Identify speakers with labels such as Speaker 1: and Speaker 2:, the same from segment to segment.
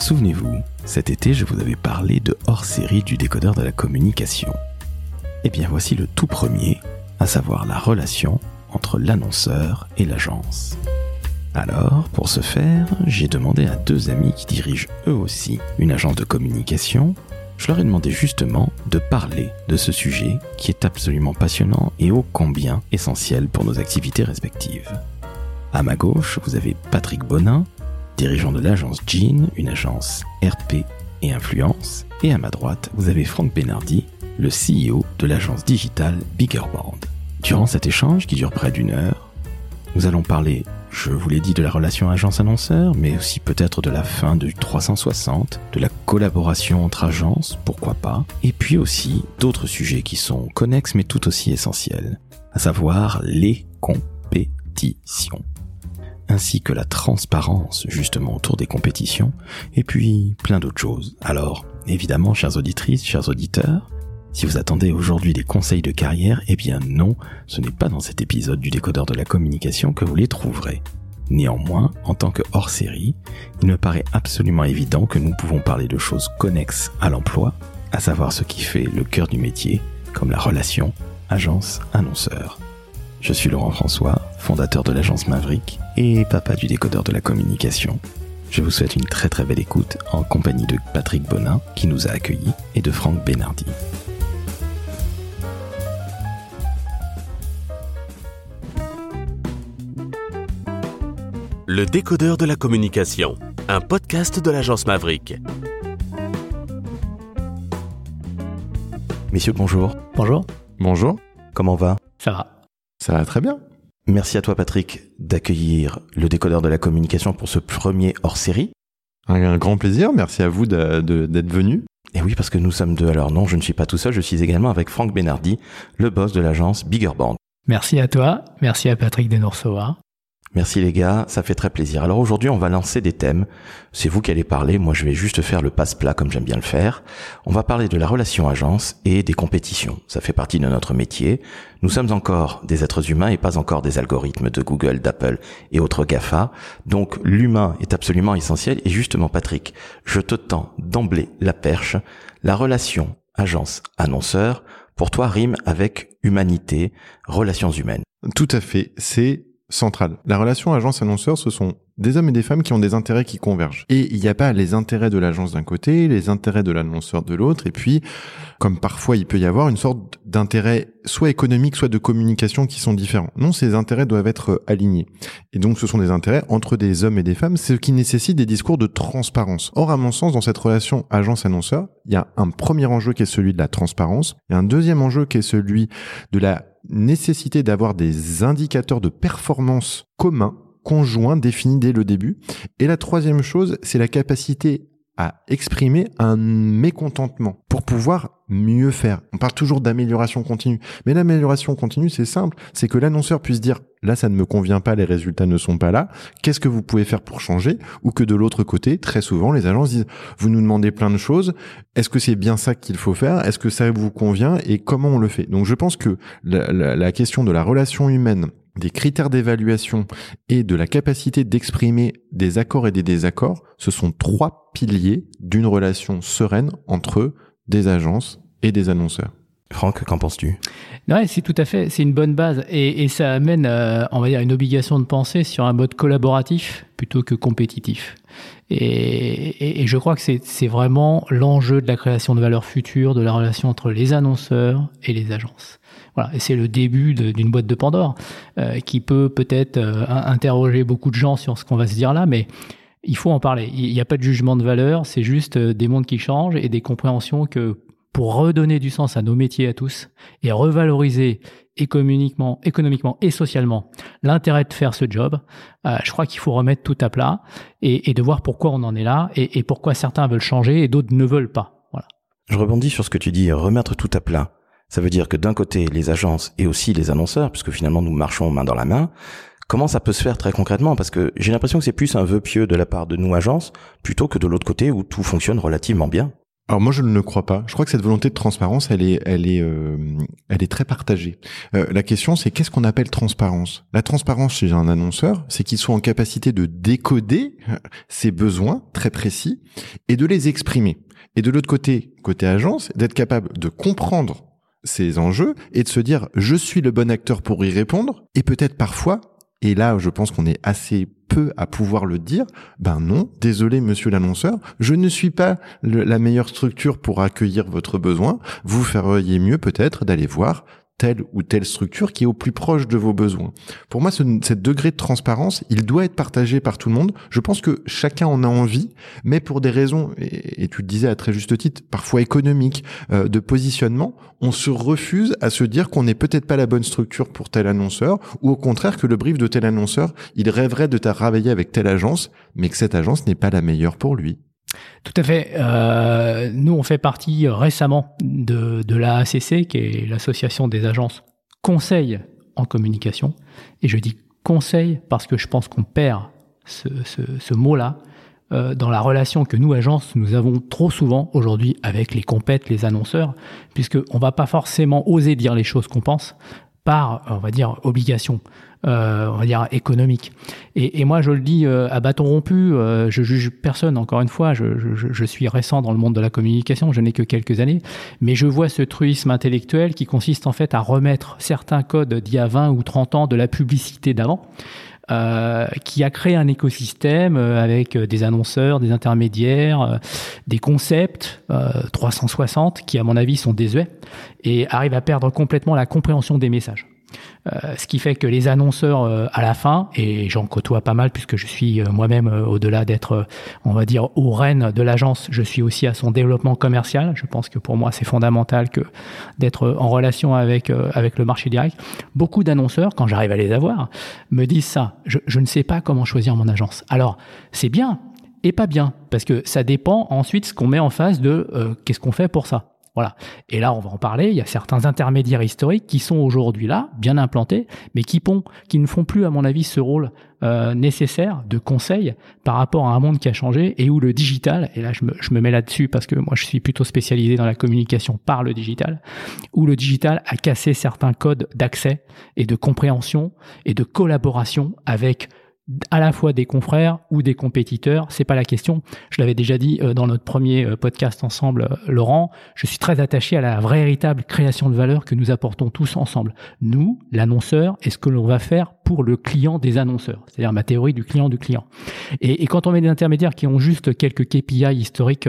Speaker 1: Souvenez-vous, cet été, je vous avais parlé de hors-série du décodeur de la communication. Eh bien, voici le tout premier, à savoir la relation entre l'annonceur et l'agence. Alors, pour ce faire, j'ai demandé à deux amis qui dirigent eux aussi une agence de communication, je leur ai demandé justement de parler de ce sujet qui est absolument passionnant et ô combien essentiel pour nos activités respectives. À ma gauche, vous avez Patrick Bonin, dirigeant de l'agence Jean, une agence RP et influence, et à ma droite, vous avez Franck Benardi, le CEO de l'agence digitale Biggerband. Durant cet échange qui dure près d'une heure, nous allons parler, je vous l'ai dit, de la relation agence-annonceur, mais aussi peut-être de la fin du 360, de la collaboration entre agences, pourquoi pas, et puis aussi d'autres sujets qui sont connexes mais tout aussi essentiels, à savoir les compétitions ainsi que la transparence justement autour des compétitions, et puis plein d'autres choses. Alors, évidemment, chères auditrices, chers auditeurs, si vous attendez aujourd'hui des conseils de carrière, eh bien non, ce n'est pas dans cet épisode du décodeur de la communication que vous les trouverez. Néanmoins, en tant que hors-série, il me paraît absolument évident que nous pouvons parler de choses connexes à l'emploi, à savoir ce qui fait le cœur du métier, comme la relation agence-annonceur. Je suis Laurent François, fondateur de l'agence Maverick et papa du décodeur de la communication. Je vous souhaite une très très belle écoute en compagnie de Patrick Bonin qui nous a accueillis et de Franck Benardi.
Speaker 2: Le décodeur de la communication, un podcast de l'agence Maverick.
Speaker 1: Messieurs, bonjour.
Speaker 3: Bonjour.
Speaker 4: Bonjour.
Speaker 1: Comment va?
Speaker 3: Ça va.
Speaker 4: Ça va très bien.
Speaker 1: Merci à toi Patrick d'accueillir le décodeur de la communication pour ce premier hors-série.
Speaker 4: Un, grand plaisir, merci à vous d'être venu.
Speaker 1: Et oui, parce que nous sommes deux. Alors non, je ne suis pas tout seul, je suis également avec Franck Benardi, le boss de l'agence Bigger Band.
Speaker 3: Merci à toi, merci à Patrick de nous
Speaker 1: Merci les gars, ça fait très plaisir. Alors aujourd'hui, on va lancer des thèmes. C'est vous qui allez parler, moi je vais juste faire le passe-plat comme j'aime bien le faire. On va parler de la relation agence et des compétitions. Ça fait partie de notre métier. Nous sommes encore des êtres humains et pas encore des algorithmes de Google, d'Apple et autres GAFA. Donc l'humain est absolument essentiel et justement Patrick, je te tends d'emblée la perche. La relation agence-annonceur, pour toi, rime avec humanité, relations humaines.
Speaker 4: Tout à fait. C'est centrale. La relation agence-annonceur, ce sont des hommes et des femmes qui ont des intérêts qui convergent. Et il n'y a pas les intérêts de l'agence d'un côté, les intérêts de l'annonceur de l'autre, et puis, comme parfois il peut y avoir une sorte d'intérêt soit économique, soit de communication qui sont différents. Non, ces intérêts doivent être alignés. Et donc ce sont des intérêts entre des hommes et des femmes, ce qui nécessite des discours de transparence. Or, à mon sens, dans cette relation agence-annonceur, il y a un premier enjeu qui est celui de la transparence, et un deuxième enjeu qui est celui de la nécessité d'avoir des indicateurs de performance communs, conjoints, définis dès le début. Et la troisième chose, c'est la capacité à exprimer un mécontentement pour pouvoir mieux faire. On parle toujours d'amélioration continue, mais l'amélioration continue, c'est simple, c'est que l'annonceur puisse dire là ça ne me convient pas, les résultats ne sont pas là, qu'est-ce que vous pouvez faire pour changer? Ou que de l'autre côté, très souvent les agences disent vous nous demandez plein de choses, est-ce que c'est bien ça qu'il faut faire, est-ce que ça vous convient? Et comment on le fait? Donc je pense que la question de la relation humaine des critères d'évaluation et de la capacité d'exprimer des accords et des désaccords, ce sont trois piliers d'une relation sereine entre des agences et des annonceurs.
Speaker 1: Franck, qu'en penses-tu?
Speaker 3: Ouais, c'est tout à fait, c'est une bonne base et, ça amène, euh, on va dire, une obligation de penser sur un mode collaboratif plutôt que compétitif. Et, et je crois que c'est vraiment l'enjeu de la création de valeur future, de la relation entre les annonceurs et les agences. Voilà, et c'est le début d'une boîte de Pandore euh, qui peut peut-être euh, interroger beaucoup de gens sur ce qu'on va se dire là, mais il faut en parler. Il n'y a pas de jugement de valeur, c'est juste euh, des mondes qui changent et des compréhensions que pour redonner du sens à nos métiers à tous et revaloriser économiquement, économiquement et socialement l'intérêt de faire ce job, je crois qu'il faut remettre tout à plat et, de voir pourquoi on en est là et, et pourquoi certains veulent changer et d'autres ne veulent pas. Voilà.
Speaker 1: Je rebondis sur ce que tu dis, remettre tout à plat. Ça veut dire que d'un côté, les agences et aussi les annonceurs, puisque finalement nous marchons main dans la main, comment ça peut se faire très concrètement? Parce que j'ai l'impression que c'est plus un vœu pieux de la part de nous agences, plutôt que de l'autre côté où tout fonctionne relativement bien.
Speaker 4: alors moi je ne le crois pas. Je crois que cette volonté de transparence, elle est, elle est, euh, elle est très partagée. Euh, la question c'est qu'est-ce qu'on appelle transparence? La transparence chez un annonceur, c'est qu'il soit en capacité de décoder ses besoins très précis et de les exprimer. Et de l'autre côté, côté agence, d'être capable de comprendre ces enjeux et de se dire je suis le bon acteur pour y répondre et peut-être parfois et là je pense qu'on est assez peu à pouvoir le dire, ben non, désolé monsieur l'annonceur, je ne suis pas la meilleure structure pour accueillir votre besoin, vous feriez mieux peut-être d'aller voir telle ou telle structure qui est au plus proche de vos besoins. Pour moi, ce, degré de transparence, il doit être partagé par tout le monde. Je pense que chacun en a envie, mais pour des raisons, et, tu le disais à très juste titre, parfois économiques, euh, de positionnement, on se refuse à se dire qu'on n'est peut-être pas la bonne structure pour tel annonceur, ou au contraire que le brief de tel annonceur, il rêverait de travailler avec telle agence, mais que cette agence n'est pas la meilleure pour lui.
Speaker 3: Tout à fait. Euh, nous, on fait partie récemment de, de l'AACC, qui est l'association des agences conseil en communication. Et je dis conseil parce que je pense qu'on perd ce, mot-là euh, dans la relation que nous, agences, nous avons trop souvent aujourd'hui avec les compètes, les annonceurs, puisqu'on ne va pas forcément oser dire les choses qu'on pense par, on va dire, obligation. Euh, on va dire économique. Et, et, moi, je le dis euh, à bâton rompu, euh, je juge personne. Encore une fois, je, je, je, suis récent dans le monde de la communication, je n'ai que quelques années, mais je vois ce truisme intellectuel qui consiste en fait à remettre certains codes d'il y a 20 ou 30 ans de la publicité d'avant. Euh, qui a créé un écosystème avec des annonceurs, des intermédiaires, des concepts 360 qui, à mon avis, sont désuets et arrivent à perdre complètement la compréhension des messages. Euh, ce qui fait que les annonceurs euh, à la fin, et j'en côtoie pas mal puisque je suis euh, moi-même au-delà d'être, on va dire, au rêne de l'agence, je suis aussi à son développement commercial. Je pense que pour moi c'est fondamental que d'être en relation avec avec le marché direct. Beaucoup d'annonceurs, quand j'arrive à les avoir, me disent ça. Je, je ne sais pas comment choisir mon agence. Alors c'est bien et pas bien parce que ça dépend ensuite ce qu'on met en face de qu'est-ce qu'on fait pour ça. Voilà. Et là, on va en parler. Il y a certains intermédiaires historiques qui sont aujourd'hui là, bien implantés, mais qui, qui ne font plus, à mon avis, ce rôle euh, nécessaire de conseil par rapport à un monde qui a changé et où le digital, et là je me, je me mets là-dessus parce que moi je suis plutôt spécialisé dans la communication par le digital, où le digital a cassé certains codes d'accès et de compréhension et de collaboration avec à la fois des confrères ou des compétiteurs, c'est pas la question. Je l'avais déjà dit euh, dans notre premier euh, podcast ensemble, euh, Laurent. Je suis très attaché à la véritable création de valeur que nous apportons tous ensemble. Nous, l'annonceur, et ce que l'on va faire pour le client des annonceurs, c'est-à-dire ma théorie du client du client. Et, quand on met des intermédiaires qui ont juste quelques KPI historiques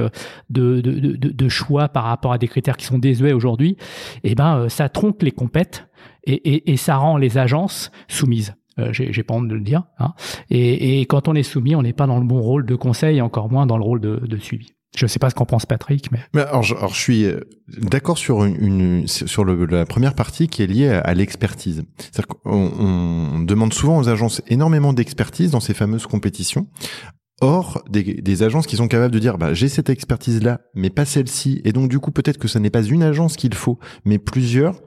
Speaker 3: de, de, de, de choix par rapport à des critères qui sont désuets aujourd'hui, eh ben ça tronque les compètes et, et, et ça rend les agences soumises. Euh, j'ai pas honte de le dire. Hein. Et, et, quand on est soumis, on n'est pas dans le bon rôle de conseil, encore moins dans le rôle de, de suivi. Je ne sais pas ce qu'en pense Patrick, mais.
Speaker 4: mais alors, je, alors, je suis euh, d'accord sur une, une, sur le, la première partie qui est liée à, l'expertise. C'est-à-dire qu'on on demande souvent aux agences énormément d'expertise dans ces fameuses compétitions. Or, des, des, agences qui sont capables de dire, bah, j'ai cette expertise-là, mais pas celle-ci, et donc du coup peut-être que ça n'est pas une agence qu'il faut, mais plusieurs.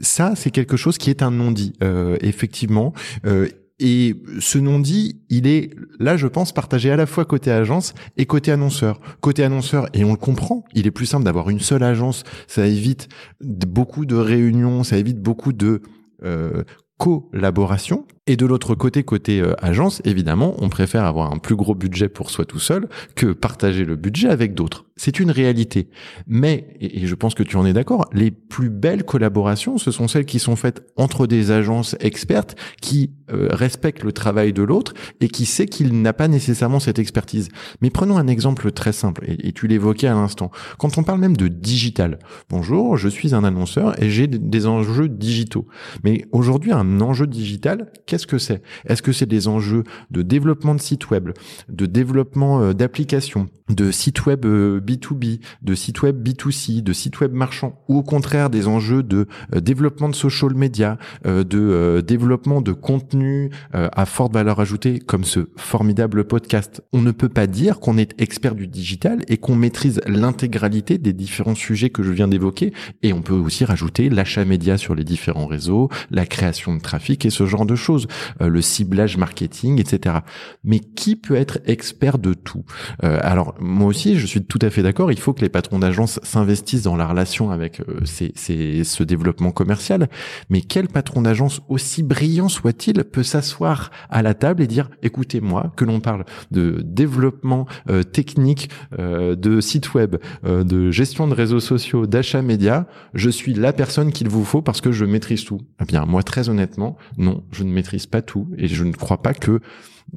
Speaker 4: Ça, c'est quelque chose qui est un non-dit, euh, effectivement. Euh, et ce non-dit, il est là, je pense, partagé à la fois côté agence et côté annonceur. Côté annonceur, et on le comprend, il est plus simple d'avoir une seule agence. Ça évite beaucoup de réunions, ça évite beaucoup de euh, collaboration. Et de l'autre côté, côté euh, agence, évidemment, on préfère avoir un plus gros budget pour soi tout seul que partager le budget avec d'autres. C'est une réalité. Mais, et, je pense que tu en es d'accord, les plus belles collaborations, ce sont celles qui sont faites entre des agences expertes qui euh, respectent le travail de l'autre et qui sait qu'il n'a pas nécessairement cette expertise. Mais prenons un exemple très simple, et, et tu l'évoquais à l'instant. Quand on parle même de digital, bonjour, je suis un annonceur et j'ai des enjeux digitaux. Mais aujourd'hui, un enjeu digital, qu'est-ce que c'est? Est-ce que c'est des enjeux de développement de sites web, de développement euh, d'applications, de sites web B2B, euh, de sites web B2C, de sites web marchands, ou au contraire des enjeux de euh, développement de social media, de développement de contenu à forte valeur ajoutée, comme ce formidable podcast? On ne peut pas dire qu'on est expert du digital et qu'on maîtrise l'intégralité des différents sujets que je viens d'évoquer, et on peut aussi rajouter l'achat média sur les différents réseaux, la création de trafic et ce genre de choses. Euh, le ciblage marketing, etc. Mais qui peut être expert de tout? Euh, Alors moi aussi, je suis tout à fait d'accord. Il faut que les patrons d'agence s'investissent dans la relation avec euh, ce développement commercial. Mais quel patron d'agence, aussi brillant soit-il, peut s'asseoir à la table et dire écoutez-moi, que l'on parle de développement technique, de site web, de gestion de réseaux sociaux, d'achat média, je suis la personne qu'il vous faut parce que je maîtrise tout. Eh bien, moi, très honnêtement, non, je ne maîtrise pas tout et je ne crois pas que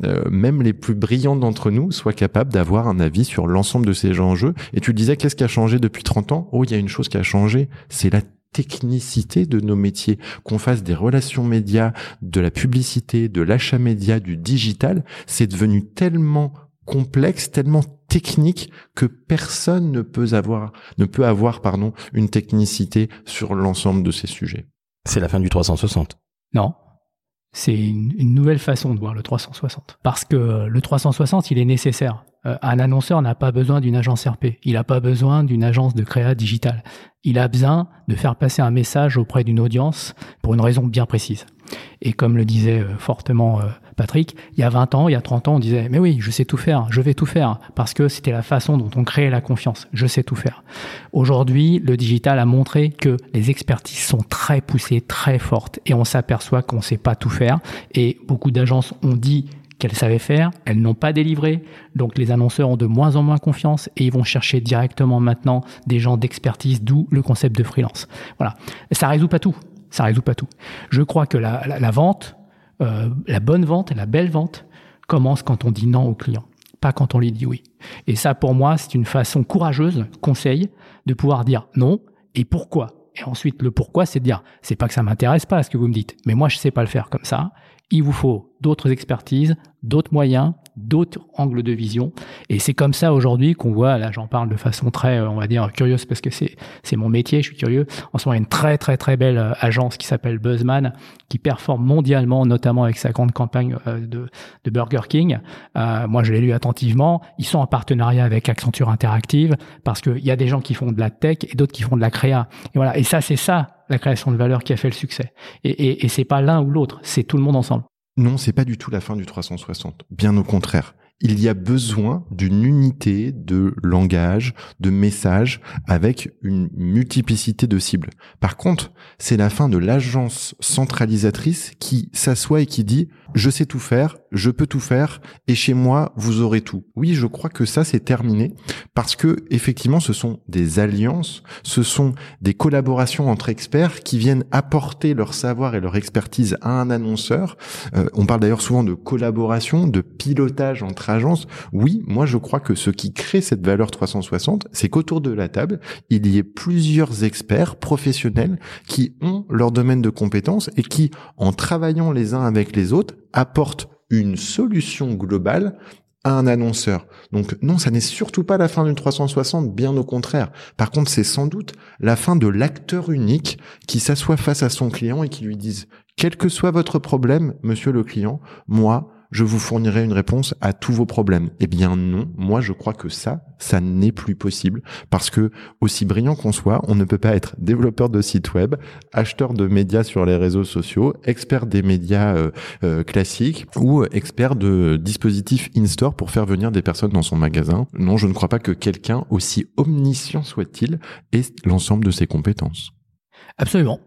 Speaker 4: euh, même les plus brillants d'entre nous soient capables d'avoir un avis sur l'ensemble de ces enjeux. Et tu disais, qu'est-ce qui a changé depuis 30 ans? Oh, il y a une chose qui a changé, c'est la technicité de nos métiers, qu'on fasse des relations médias, de la publicité, de l'achat média, du digital, c'est devenu tellement complexe, tellement technique que personne ne peut avoir, ne peut avoir pardon, une technicité sur l'ensemble de ces sujets.
Speaker 1: C'est la fin du 360.
Speaker 3: Non. C'est une, nouvelle façon de voir le 360. Parce que le 360, il est nécessaire. Euh, un annonceur n'a pas besoin d'une agence RP. Il n'a pas besoin d'une agence de créa digital. Il a besoin de faire passer un message auprès d'une audience pour une raison bien précise. Et comme le disait euh, fortement euh, Patrick, il y a 20 ans, il y a 30 ans, on disait, mais oui, je sais tout faire, je vais tout faire, parce que c'était la façon dont on créait la confiance, je sais tout faire. Aujourd'hui, le digital a montré que les expertises sont très poussées, très fortes, et on s'aperçoit qu'on ne sait pas tout faire, et beaucoup d'agences ont dit qu'elles savaient faire, elles n'ont pas délivré, donc les annonceurs ont de moins en moins confiance et ils vont chercher directement maintenant des gens d'expertise, d'où le concept de freelance. Voilà, ça résout pas tout, ça résout pas tout. Je crois que la, vente, euh, la bonne vente la belle vente commence quand on dit non au client, pas quand on lui dit oui. Et ça, pour moi, c'est une façon courageuse, conseil, de pouvoir dire non et pourquoi. Et ensuite, le pourquoi, c'est de dire, c'est pas que ça m'intéresse pas ce que vous me dites, mais moi, je sais pas le faire comme ça. Il vous faut d'autres expertises, d'autres moyens, d'autres angles de vision. Et c'est comme ça aujourd'hui qu'on voit, là j'en parle de façon très, euh, on va dire, curieuse parce que c'est, c'est mon métier, je suis curieux. En ce moment, il y a une très très très belle euh, agence qui s'appelle Buzzman, qui performe mondialement, notamment avec sa grande campagne euh, de, Burger King. moi, je l'ai lu attentivement. Ils sont en partenariat avec Accenture Interactive parce qu'il y a des gens qui font de la tech et d'autres qui font de la créa. Et voilà. Et ça, c'est ça la création de valeur qui a fait le succès. Et, et, et c'est pas l'un ou l'autre, c'est tout le monde ensemble.
Speaker 4: Non, c'est pas du tout la fin du 360. Bien au contraire il y a besoin d'une unité de langage, de message, avec une multiplicité de cibles. Par contre, c'est la fin de l'agence centralisatrice qui s'assoit et qui dit je sais tout faire, je peux tout faire, et chez moi vous aurez tout. Oui, je crois que ça c'est terminé parce que effectivement ce sont des alliances, ce sont des collaborations entre experts qui viennent apporter leur savoir et leur expertise à un annonceur. Euh, on parle d'ailleurs souvent de collaboration, de pilotage entre agence, oui, moi je crois que ce qui crée cette valeur 360, c'est qu'autour de la table, il y ait plusieurs experts professionnels qui ont leur domaine de compétences et qui, en travaillant les uns avec les autres, apportent une solution globale à un annonceur. Donc non, ça n'est surtout pas la fin d'une 360, bien au contraire. Par contre, c'est sans doute la fin de l'acteur unique qui s'assoit face à son client et qui lui dise, quel que soit votre problème, monsieur le client, moi, je vous fournirai une réponse à tous vos problèmes. Eh bien non, moi je crois que ça, ça n'est plus possible parce que aussi brillant qu'on soit, on ne peut pas être développeur de site web, acheteur de médias sur les réseaux sociaux, expert des médias euh, euh, classiques ou expert de dispositifs in-store pour faire venir des personnes dans son magasin. Non, je ne crois pas que quelqu'un aussi omniscient soit-il ait l'ensemble de ses compétences.
Speaker 3: Absolument.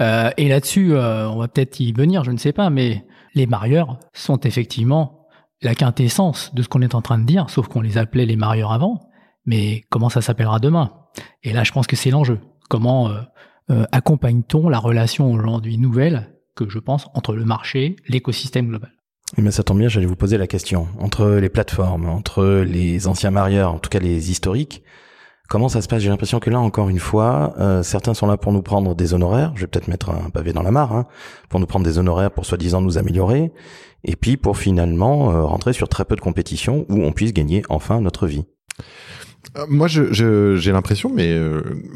Speaker 3: Euh, et là-dessus, on va peut-être y venir, je ne sais pas, mais les marieurs sont effectivement la quintessence de ce qu'on est en train de dire, sauf qu'on les appelait les marieurs avant. Mais comment ça s'appellera demain? Et là, je pense que c'est l'enjeu. Comment euh, euh, accompagne-t-on la relation aujourd'hui nouvelle que je pense entre le marché, l'écosystème global?
Speaker 1: Mais ça tombe bien, j'allais vous poser la question. Entre les plateformes, entre les anciens marieurs, en tout cas les historiques, Comment ça se passe? J'ai l'impression que là, encore une fois, euh, certains sont là pour nous prendre des honoraires. Je vais peut-être mettre un pavé dans la mare, hein, pour nous prendre des honoraires pour soi-disant nous améliorer, et puis pour finalement euh, rentrer sur très peu de compétitions où on puisse gagner enfin notre vie.
Speaker 4: Euh, moi, j'ai l'impression, mais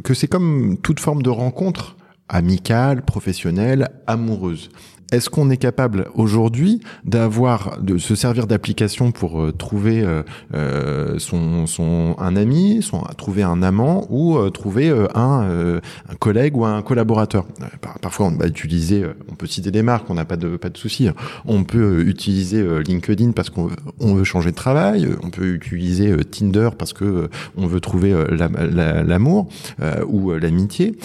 Speaker 4: que c'est comme toute forme de rencontre amicale, professionnelle, amoureuse. Est-ce qu'on est capable aujourd'hui d'avoir de se servir d'applications pour euh, trouver euh, euh, son, son un ami, son trouver un amant ou trouver un, un, collègue ou un collaborateur? parfois on va utiliser, on peut citer des marques, on n'a pas de pas de souci. On peut utiliser LinkedIn parce qu'on on veut changer de travail, on peut utiliser Tinder parce que on veut trouver l'amour ou l'amitié.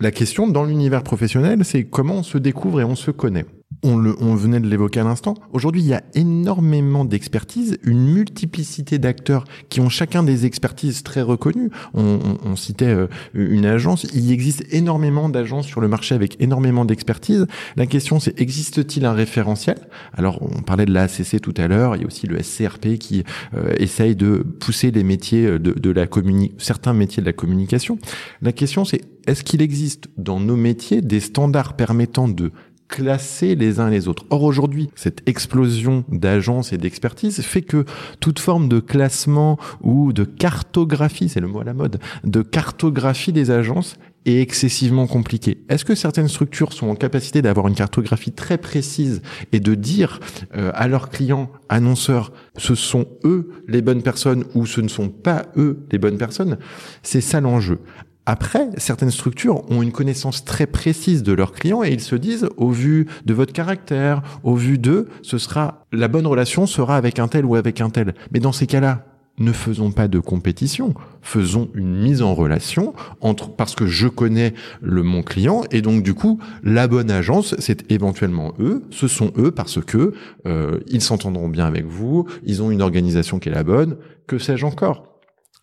Speaker 4: La question dans l'univers professionnel, c'est comment on se découvre et on se connaît. On, on venait de l'évoquer à l'instant. Aujourd'hui, il y a énormément d'expertises, une multiplicité d'acteurs qui ont chacun des expertises très reconnues. On, on, citait euh, une agence. Il existe énormément d'agences sur le marché avec énormément d'expertise. La question, c'est existe-t-il un référentiel? Alors, on parlait de la ACC tout à l'heure. Il y a aussi le SCRP qui euh, essaye de pousser les métiers de, de la communi certains métiers de la communication. La question, c'est est-ce qu'il existe dans nos métiers des standards permettant de classer les uns les autres. Or aujourd'hui, cette explosion d'agences et d'expertise fait que toute forme de classement ou de cartographie, c'est le mot à la mode, de cartographie des agences est excessivement compliquée. Est-ce que certaines structures sont en capacité d'avoir une cartographie très précise et de dire euh, à leurs clients, annonceurs, ce sont eux les bonnes personnes ou ce ne sont pas eux les bonnes personnes? C'est ça l'enjeu. Après, certaines structures ont une connaissance très précise de leurs clients et ils se disent, au vu de votre caractère, au vu d'eux, ce sera, la bonne relation sera avec un tel ou avec un tel. Mais dans ces cas-là, ne faisons pas de compétition, faisons une mise en relation entre parce que je connais le mon client et donc du coup la bonne agence c'est éventuellement eux, ce sont eux parce que euh, ils s'entendront bien avec vous, ils ont une organisation qui est la bonne, que sais-je encore?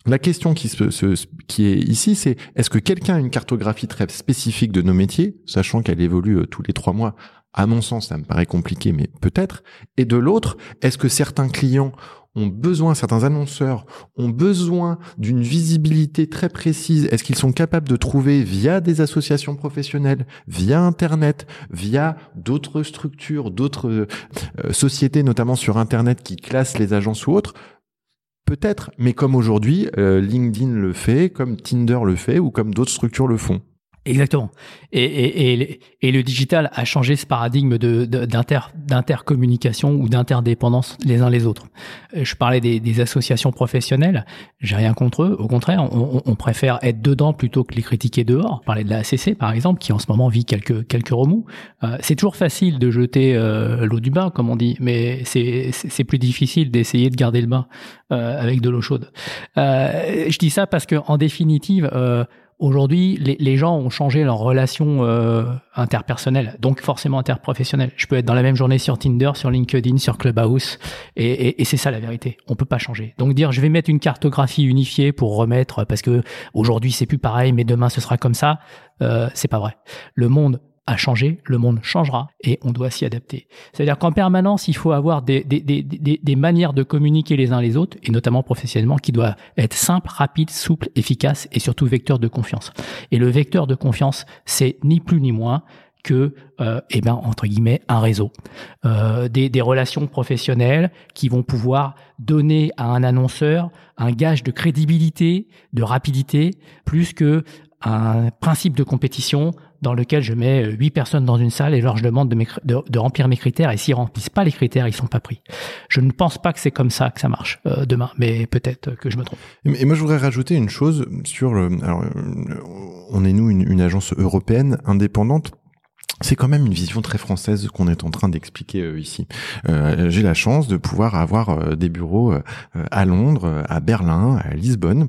Speaker 4: La question qui, se, qui est ici, c'est est-ce que quelqu'un a une cartographie très spécifique de nos métiers, sachant qu'elle évolue euh, tous les trois mois? À mon sens, ça me paraît compliqué, mais peut-être. Et de l'autre, est-ce que certains clients ont besoin, certains annonceurs ont besoin d'une visibilité très précise? Est-ce qu'ils sont capables de trouver via des associations professionnelles, via Internet, via d'autres structures, d'autres euh, sociétés, notamment sur Internet, qui classent les agences ou autres Peut-être, mais comme aujourd'hui, euh, LinkedIn le fait, comme Tinder le fait, ou comme d'autres structures le font.
Speaker 3: Exactement. Et, et, et, le digital a changé ce paradigme de, d'inter, d'intercommunication ou d'interdépendance les uns les autres. Euh, je parlais des, des associations professionnelles, j'ai rien contre eux. Au contraire, on, on, préfère être dedans plutôt que les critiquer dehors. Parlais de la ACC par exemple, qui en ce moment vit quelques quelques remous. Euh, c'est toujours facile de jeter euh, l'eau du bain, comme on dit, mais c'est plus difficile d'essayer de garder le bain euh, avec de l'eau chaude. je dis ça parce que en définitive Aujourd'hui, les, gens ont changé leur relation euh, interpersonnelle, donc forcément interprofessionnelle. Je peux être dans la même journée sur Tinder, sur LinkedIn, sur Clubhouse, et, et, et c'est ça la vérité. On peut pas changer. Donc dire je vais mettre une cartographie unifiée pour remettre parce que aujourd'hui c'est plus pareil, mais demain ce sera comme ça, euh, c'est pas vrai. Le monde a changé, le monde changera et on doit s'y adapter. C'est-à-dire qu'en permanence, il faut avoir des, des, des, des, manières de communiquer les uns les autres, et notamment professionnellement, qui doivent être simples, rapides, souples, efficaces et surtout vecteur de confiance. Et le vecteur de confiance, c'est ni plus ni moins que, euh, eh ben, entre guillemets, un réseau, euh, des, des relations professionnelles qui vont pouvoir donner à un annonceur un gage de crédibilité, de rapidité, plus que un principe de compétition dans lequel je mets huit personnes dans une salle et leur je demande de, remplir mes critères et s'ils remplissent pas les critères, ils sont pas pris. Je ne pense pas que c'est comme ça que ça marche euh, demain, mais peut-être que je me trompe.
Speaker 4: Et moi, je voudrais rajouter une chose sur. Alors, on est nous une, agence européenne indépendante c'est quand même une vision très française qu'on est en train d'expliquer euh, ici. Euh, J'ai la chance de pouvoir avoir euh, des bureaux à Londres, à Berlin, à Lisbonne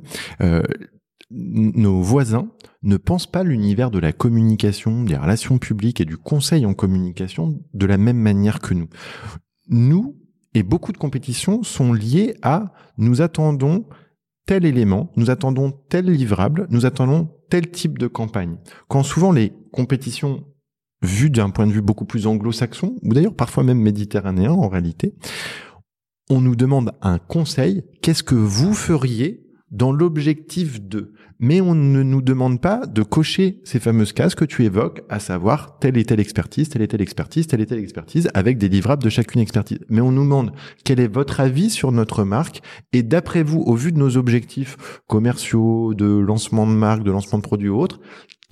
Speaker 4: nos voisins ne pensent pas l'univers de la communication, des relations publiques et du conseil en communication de la même manière que nous. Nous et beaucoup de compétitions sont liées à nous attendons tel élément, nous attendons tel livrable, nous attendons tel type de campagne. Quand souvent les compétitions vues d'un point de vue beaucoup plus anglo-saxon, ou d'ailleurs parfois même méditerranéen en réalité, on nous demande un conseil, qu'est-ce que vous feriez dans l'objectif de. mais on ne nous demande pas de cocher ces fameuses cases que tu évoques, à savoir telle et telle expertise, telle et telle expertise, telle et telle expertise, avec des livrables de chacune expertise. Mais on nous demande quel est votre avis sur notre marque, et d'après vous, au vu de nos objectifs commerciaux, de lancement de marque, de lancement de produits ou autres,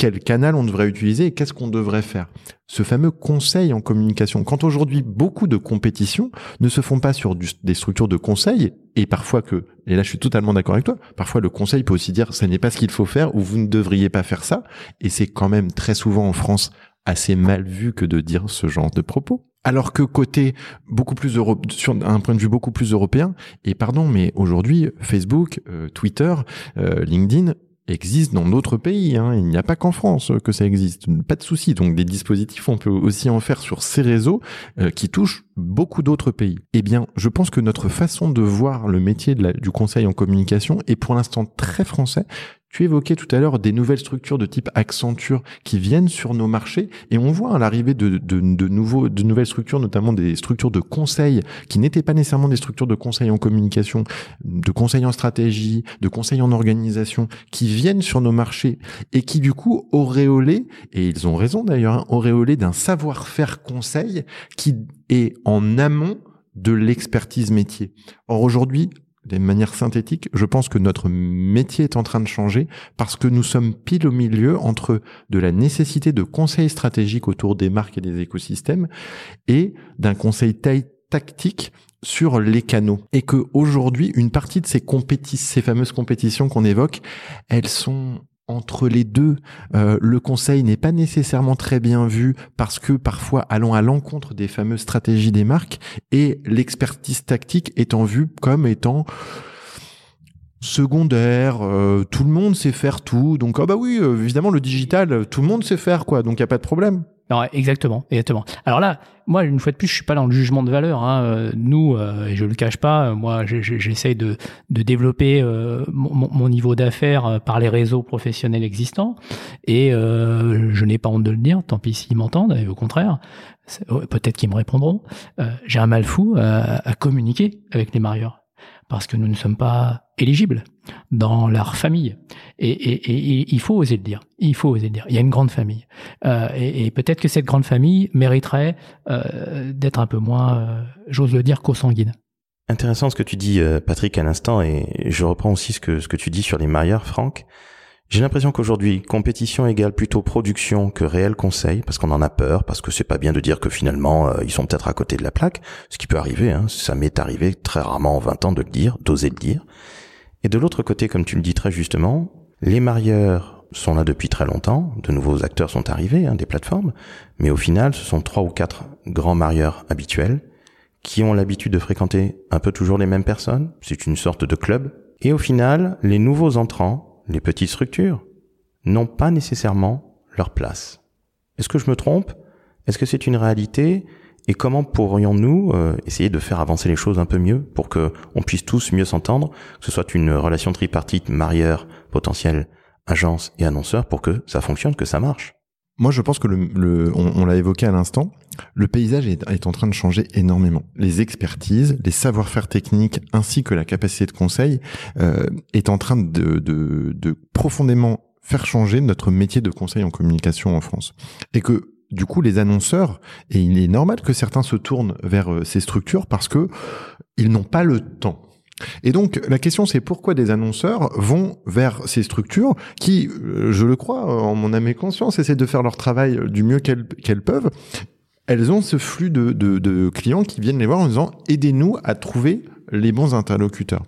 Speaker 4: quel canal on devrait utiliser et qu'est-ce qu'on devrait faire. Ce fameux conseil en communication. Quand aujourd'hui beaucoup de compétitions ne se font pas sur des structures de conseil et parfois que, et là je suis totalement d'accord avec toi, parfois le conseil peut aussi dire ce n'est pas ce qu'il faut faire ou vous ne devriez pas faire ça. Et c'est quand même très souvent en France assez mal vu que de dire ce genre de propos. Alors que côté beaucoup plus euro, sur un point de vue beaucoup plus européen, et pardon, mais aujourd'hui Facebook, euh, Twitter, euh, LinkedIn existe dans d'autres pays. Hein. Il n'y a pas qu'en France que ça existe. Pas de souci. Donc des dispositifs, on peut aussi en faire sur ces réseaux euh, qui touchent beaucoup d'autres pays. Eh bien, je pense que notre façon de voir le métier du conseil en communication est pour l'instant très français. Tu évoquais tout à l'heure des nouvelles structures de type Accenture qui viennent sur nos marchés et on voit à l'arrivée de, de, nouveaux, de nouvelles structures, notamment des structures de conseil qui n'étaient pas nécessairement des structures de conseil en communication, de conseil en stratégie, de conseil en organisation, qui viennent sur nos marchés et qui du coup auréolés, et ils ont raison d'ailleurs, hein, d'un savoir-faire conseil qui est en amont de l'expertise métier. Or aujourd'hui, de manière synthétique, je pense que notre métier est en train de changer parce que nous sommes pile au milieu entre de la nécessité de conseils stratégiques autour des marques et des écosystèmes et d'un conseil tactique sur les canaux. Et que aujourd'hui une partie de ces compétitions, ces fameuses compétitions qu'on évoque, elles sont entre les deux, euh, le conseil n'est pas nécessairement très bien vu parce que parfois allons à l'encontre des fameuses stratégies des marques et l'expertise tactique étant vue comme étant secondaire, euh, tout le monde sait faire tout, donc ah bah oui, euh, évidemment le digital, tout le monde sait faire quoi, donc il y a pas de problème.
Speaker 3: Non, exactement, exactement. Alors là, moi, une fois de plus, je suis pas dans le jugement de valeur. Hein. Euh, nous, euh, et je le cache pas, moi, j'essaye de, de développer euh, mon, mon, niveau d'affaires par les réseaux professionnels existants, et je n'ai pas honte de le dire. Tant pis s'ils m'entendent, et au contraire, peut-être qu'ils me répondront. J'ai un mal fou à, à communiquer avec les marieurs parce que nous ne sommes pas éligibles dans leur famille. Et, il faut oser le dire. Il faut oser le dire. Il y a une grande famille. Euh, et, peut-être que cette grande famille mériterait euh, d'être un peu moins, euh, j'ose le dire, co-sanguine.
Speaker 1: Intéressant ce que tu dis, Patrick, à l'instant, et je reprends aussi ce que, ce que tu dis sur les marieurs, Franck. J'ai l'impression qu'aujourd'hui, compétition égale plutôt production que réel conseil, parce qu'on en a peur, parce que c'est pas bien de dire que finalement ils sont peut-être à côté de la plaque, ce qui peut arriver, hein, ça m'est arrivé très rarement en 20 ans de le dire, d'oser le dire. Et de l'autre côté, comme tu le dis très justement, les marieurs sont là depuis très longtemps, de nouveaux acteurs sont arrivés, hein, des plateformes, mais au final, ce sont trois ou quatre grands marieurs habituels qui ont l'habitude de fréquenter un peu toujours les mêmes personnes, c'est une sorte de club, et au final, les nouveaux entrants les petites structures n'ont pas nécessairement leur place. Est-ce que je me trompe? Est-ce que c'est une réalité? Et comment pourrions-nous euh, essayer de faire avancer les choses un peu mieux pour que on puisse tous mieux s'entendre, que ce soit une relation tripartite marieur potentiel agence et annonceur pour que ça fonctionne, que ça marche?
Speaker 4: Moi, je pense que le, on, l'a évoqué à l'instant, le paysage est, en train de changer énormément. Les expertises, les savoir-faire techniques, ainsi que la capacité de conseil, euh, est en train de, de, de profondément faire changer notre métier de conseil en communication en France. Et que du coup, les annonceurs, et il est normal que certains se tournent vers euh, ces structures parce que ils n'ont pas le temps. Et donc la question c'est pourquoi des annonceurs vont vers ces structures qui, euh, je le crois, en mon âme et conscience, essaient de faire leur travail du mieux qu'elles peuvent. Elles ont ce flux de, clients qui viennent les voir en disant aidez-nous à trouver les bons interlocuteurs.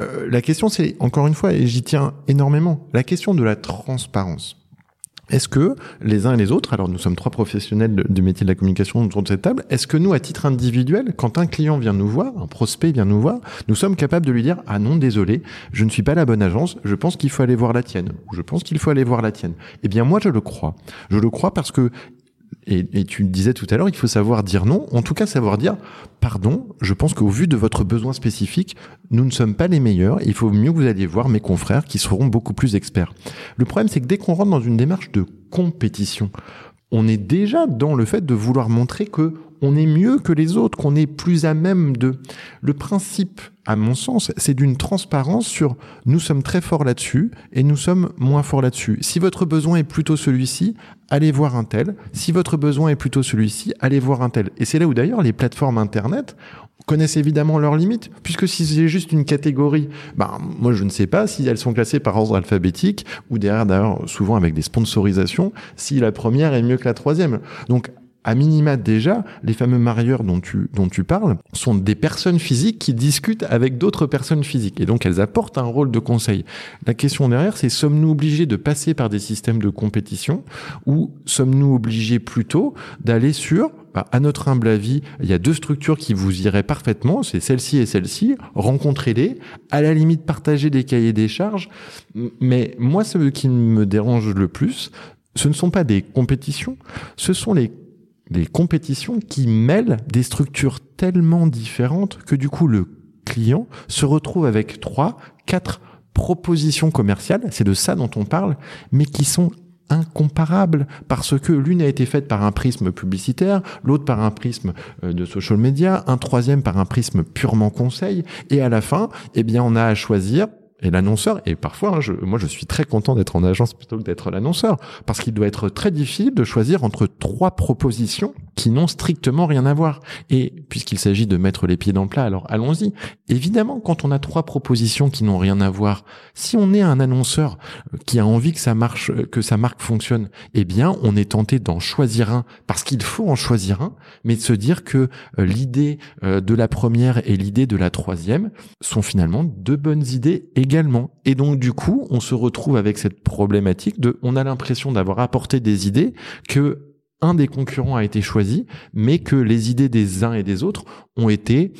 Speaker 4: Euh, la question c'est encore une fois, et j'y tiens énormément, la question de la transparence. Est-ce que les uns et les autres, alors nous sommes trois professionnels du métier de la communication autour de cette table, est-ce que nous, à titre individuel, quand un client vient nous voir, un prospect vient nous voir, nous sommes capables de lui dire ah non désolé, je ne suis pas la bonne agence, je pense qu'il faut aller voir la tienne, ou je pense qu'il faut aller voir la tienne. Eh bien moi je le crois, je le crois parce que et, tu disais tout à l'heure, il faut savoir dire non, en tout cas savoir dire pardon, je pense qu'au vu de votre besoin spécifique, nous ne sommes pas les meilleurs, il faut mieux que vous alliez voir mes confrères qui seront beaucoup plus experts. Le problème c'est que dès qu'on rentre dans une démarche de compétition, on est déjà dans le fait de vouloir montrer que on est mieux que les autres, qu'on est plus à même de. Le principe, à mon sens, c'est d'une transparence sur nous sommes très forts là-dessus et nous sommes moins forts là-dessus. Si votre besoin est plutôt celui-ci, allez voir un tel. Si votre besoin est plutôt celui-ci, allez voir un tel. Et c'est là où d'ailleurs les plateformes internet connaissent évidemment leurs limites, puisque si c'est juste une catégorie, ben, moi je ne sais pas si elles sont classées par ordre alphabétique ou derrière d'ailleurs souvent avec des sponsorisations, si la première est mieux que la troisième. Donc à minima déjà, les fameux marieurs dont tu, dont tu parles sont des personnes physiques qui discutent avec d'autres personnes physiques. Et donc elles apportent un rôle de conseil. La question derrière, c'est sommes-nous obligés de passer par des systèmes de compétition ou sommes-nous obligés plutôt d'aller sur bah, à notre humble avis, il y a deux structures qui vous iraient parfaitement, c'est celle-ci et celle-ci, rencontrez-les, à la limite partagez des cahiers des charges, mais moi ce qui me dérange le plus, ce ne sont pas des compétitions, ce sont les des compétitions qui mêlent des structures tellement différentes que du coup le client se retrouve avec trois, quatre propositions commerciales, c'est de ça dont on parle, mais qui sont incomparables parce que l'une a été faite par un prisme publicitaire, l'autre par un prisme euh, de social media, un troisième par un prisme purement conseil et à la fin, eh bien on a à choisir et l'annonceur, et parfois, hein, je, moi je suis très content d'être en agence plutôt que d'être l'annonceur, parce qu'il doit être très difficile de choisir entre trois propositions qui n'ont strictement rien à voir. Et puisqu'il s'agit de mettre les pieds dans le plat, alors allons-y. Évidemment, quand on a trois propositions qui n'ont rien à voir, si on est un annonceur euh, qui a envie que ça marche, euh, que sa marque fonctionne, eh bien, on est tenté d'en choisir un, parce qu'il faut en choisir un, mais de se dire que euh, l'idée de la première et l'idée de la troisième sont finalement deux bonnes idées également. Et donc, du coup, on se retrouve avec cette problématique de, on a l'impression d'avoir apporté des idées que un des concurrents a été choisi, mais que les idées des uns et des autres ont été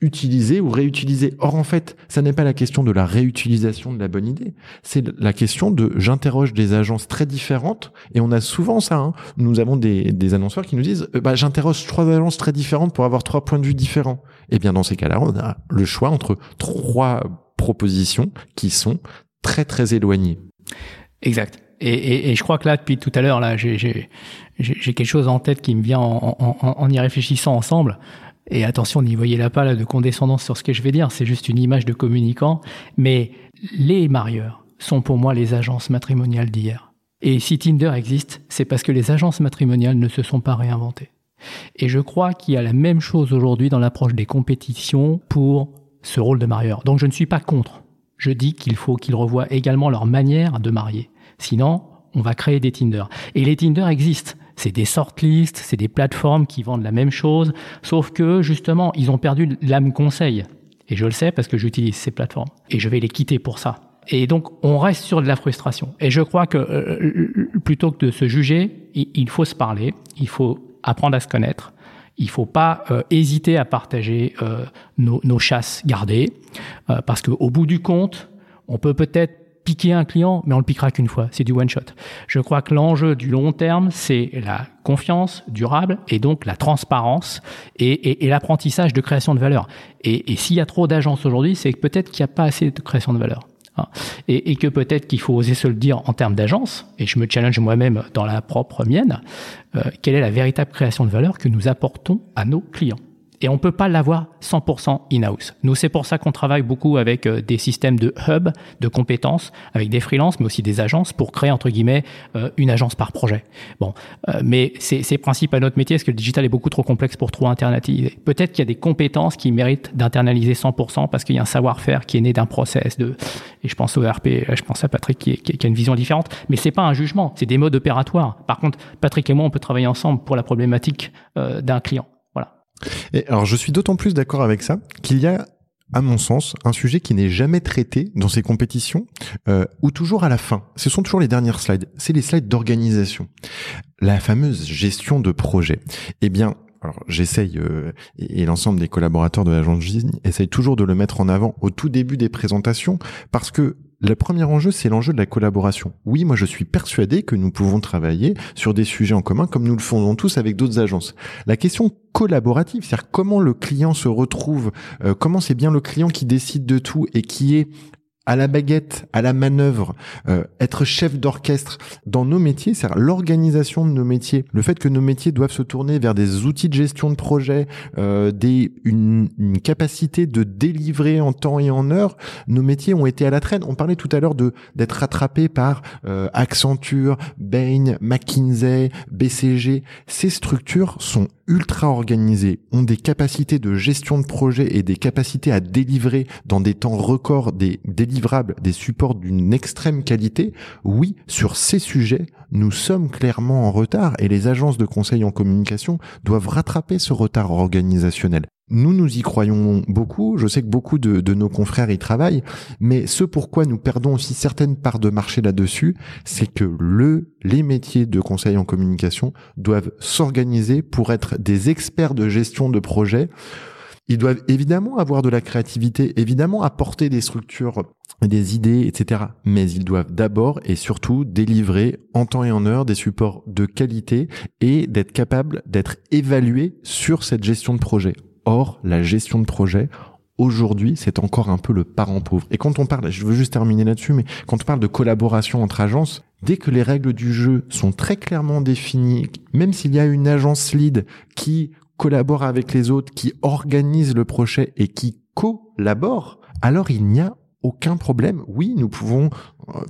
Speaker 4: utilisées ou réutilisées. Or, en fait, ça n'est pas la question de la réutilisation de la bonne idée, c'est la question de j'interroge des agences très différentes, et on a souvent ça. Hein. Nous avons des, des, annonceurs qui nous disent euh, bah, j'interroge trois agences très différentes pour avoir trois points de vue différents. Eh bien, dans ces cas-là, on a le choix entre trois propositions qui sont très très éloignées.
Speaker 3: Exact. Et, je crois que là, depuis tout à l'heure, là, j'ai quelque chose en tête qui me vient en, en, en y réfléchissant ensemble. Et attention, n'y voyez là pas là, de condescendance sur ce que je vais dire, c'est juste une image de communicant. Mais les marieurs sont pour moi les agences matrimoniales d'hier. Et si Tinder existe, c'est parce que les agences matrimoniales ne se sont pas réinventées. Et je crois qu'il y a la même chose aujourd'hui dans l'approche des compétitions pour ce rôle de marieur. Donc je ne suis pas contre. Je dis qu'il faut qu'ils revoient également leur manière de marier. Sinon, on va créer des Tinder. Et les Tinder existent. C'est des sortlists, c'est des plateformes qui vendent la même chose, sauf que justement, ils ont perdu l'âme conseil. Et je le sais parce que j'utilise ces plateformes. Et je vais les quitter pour ça. Et donc, on reste sur de la frustration. Et je crois que euh, plutôt que de se juger, il faut se parler, il faut apprendre à se connaître. Il faut pas euh, hésiter à partager euh, nos, nos, chasses gardées, parce qu'au bout du compte, on peut peut-être piquer un client, mais on le piquera qu'une fois. C'est du one shot. Je crois que l'enjeu du long terme, c'est la confiance durable et donc la transparence et, l'apprentissage de création de valeur. Et, s'il y a trop d'agences aujourd'hui, c'est peut-être qu'il n'y a pas assez de création de valeur. Hein. Et, que peut-être qu'il faut oser se le dire en termes d'agence, et je me challenge moi-même dans la propre mienne, euh, quelle est la véritable création de valeur que nous apportons à nos clients? Et on peut pas l'avoir 100% in-house. Nous, c'est pour ça qu'on travaille beaucoup avec euh, des systèmes de hub, de compétences, avec des freelances, mais aussi des agences pour créer, entre guillemets, euh, une agence par projet. Bon, euh, mais c'est principe à notre métier, parce que le digital est beaucoup trop complexe pour trop internaliser. Peut-être qu'il y a des compétences qui méritent d'internaliser 100% parce qu'il y a un savoir-faire qui est né d'un process de, et je pense au RP, je pense à Patrick qui, qui, qui a une vision différente, mais c'est pas un jugement, c'est des modes opératoires. Par contre, Patrick et moi, on peut travailler ensemble pour la problématique d'un client.
Speaker 4: Et alors, je suis d'autant plus d'accord avec ça qu'il y a à mon sens, un sujet qui n'est jamais traité dans ces compétitions, euh, ou toujours à la fin. Ce sont toujours les dernières slides. C'est les slides d'organisation. La fameuse gestion de projet. Eh bien, alors j'essaye, euh, et, l'ensemble des collaborateurs de l'agence Gisne essayent toujours de le mettre en avant au tout début des présentations, parce que le premier enjeu, c'est l'enjeu de la collaboration. Oui, moi je suis persuadé que nous pouvons travailler sur des sujets en commun comme nous le faisons tous avec d'autres agences. La question collaborative, c'est-à-dire comment le client se retrouve, euh, comment c'est bien le client qui décide de tout et qui est à la baguette, à la manœuvre, euh, être chef d'orchestre dans nos métiers, c'est l'organisation de nos métiers, le fait que nos métiers doivent se tourner vers des outils de gestion de projet, euh, des une, une, capacité de délivrer en temps et en heure. Nos métiers ont été à la traîne. On parlait tout à l'heure de d'être rattrapé par euh, Accenture, Bain, McKinsey, BCG. Ces structures sont ultra organisées, ont des capacités de gestion de projet et des capacités à délivrer dans des temps records des des supports d'une extrême qualité, oui, sur ces sujets, nous sommes clairement en retard et les agences de conseil en communication doivent rattraper ce retard organisationnel. Nous, nous y croyons beaucoup. Je sais que beaucoup de, nos confrères y travaillent, mais ce pourquoi nous perdons aussi certaines parts de marché là-dessus, c'est que le, les métiers de conseil en communication doivent s'organiser pour être des experts de gestion de projet ils doivent évidemment avoir de la créativité, évidemment apporter des structures, des idées, etc. Mais ils doivent d'abord et surtout délivrer en temps et en heure des supports de qualité et d'être capables d'être évalués sur cette gestion de projet. Or, la gestion de projet, aujourd'hui, c'est encore un peu le parent pauvre. Et quand on parle, je veux juste terminer là-dessus, mais quand on parle de collaboration entre agences, dès que les règles du jeu sont très clairement définies, même s'il y a une agence lead qui collabore avec les autres, qui organise le projet et qui collabore, alors il n'y a aucun problème. Oui, nous pouvons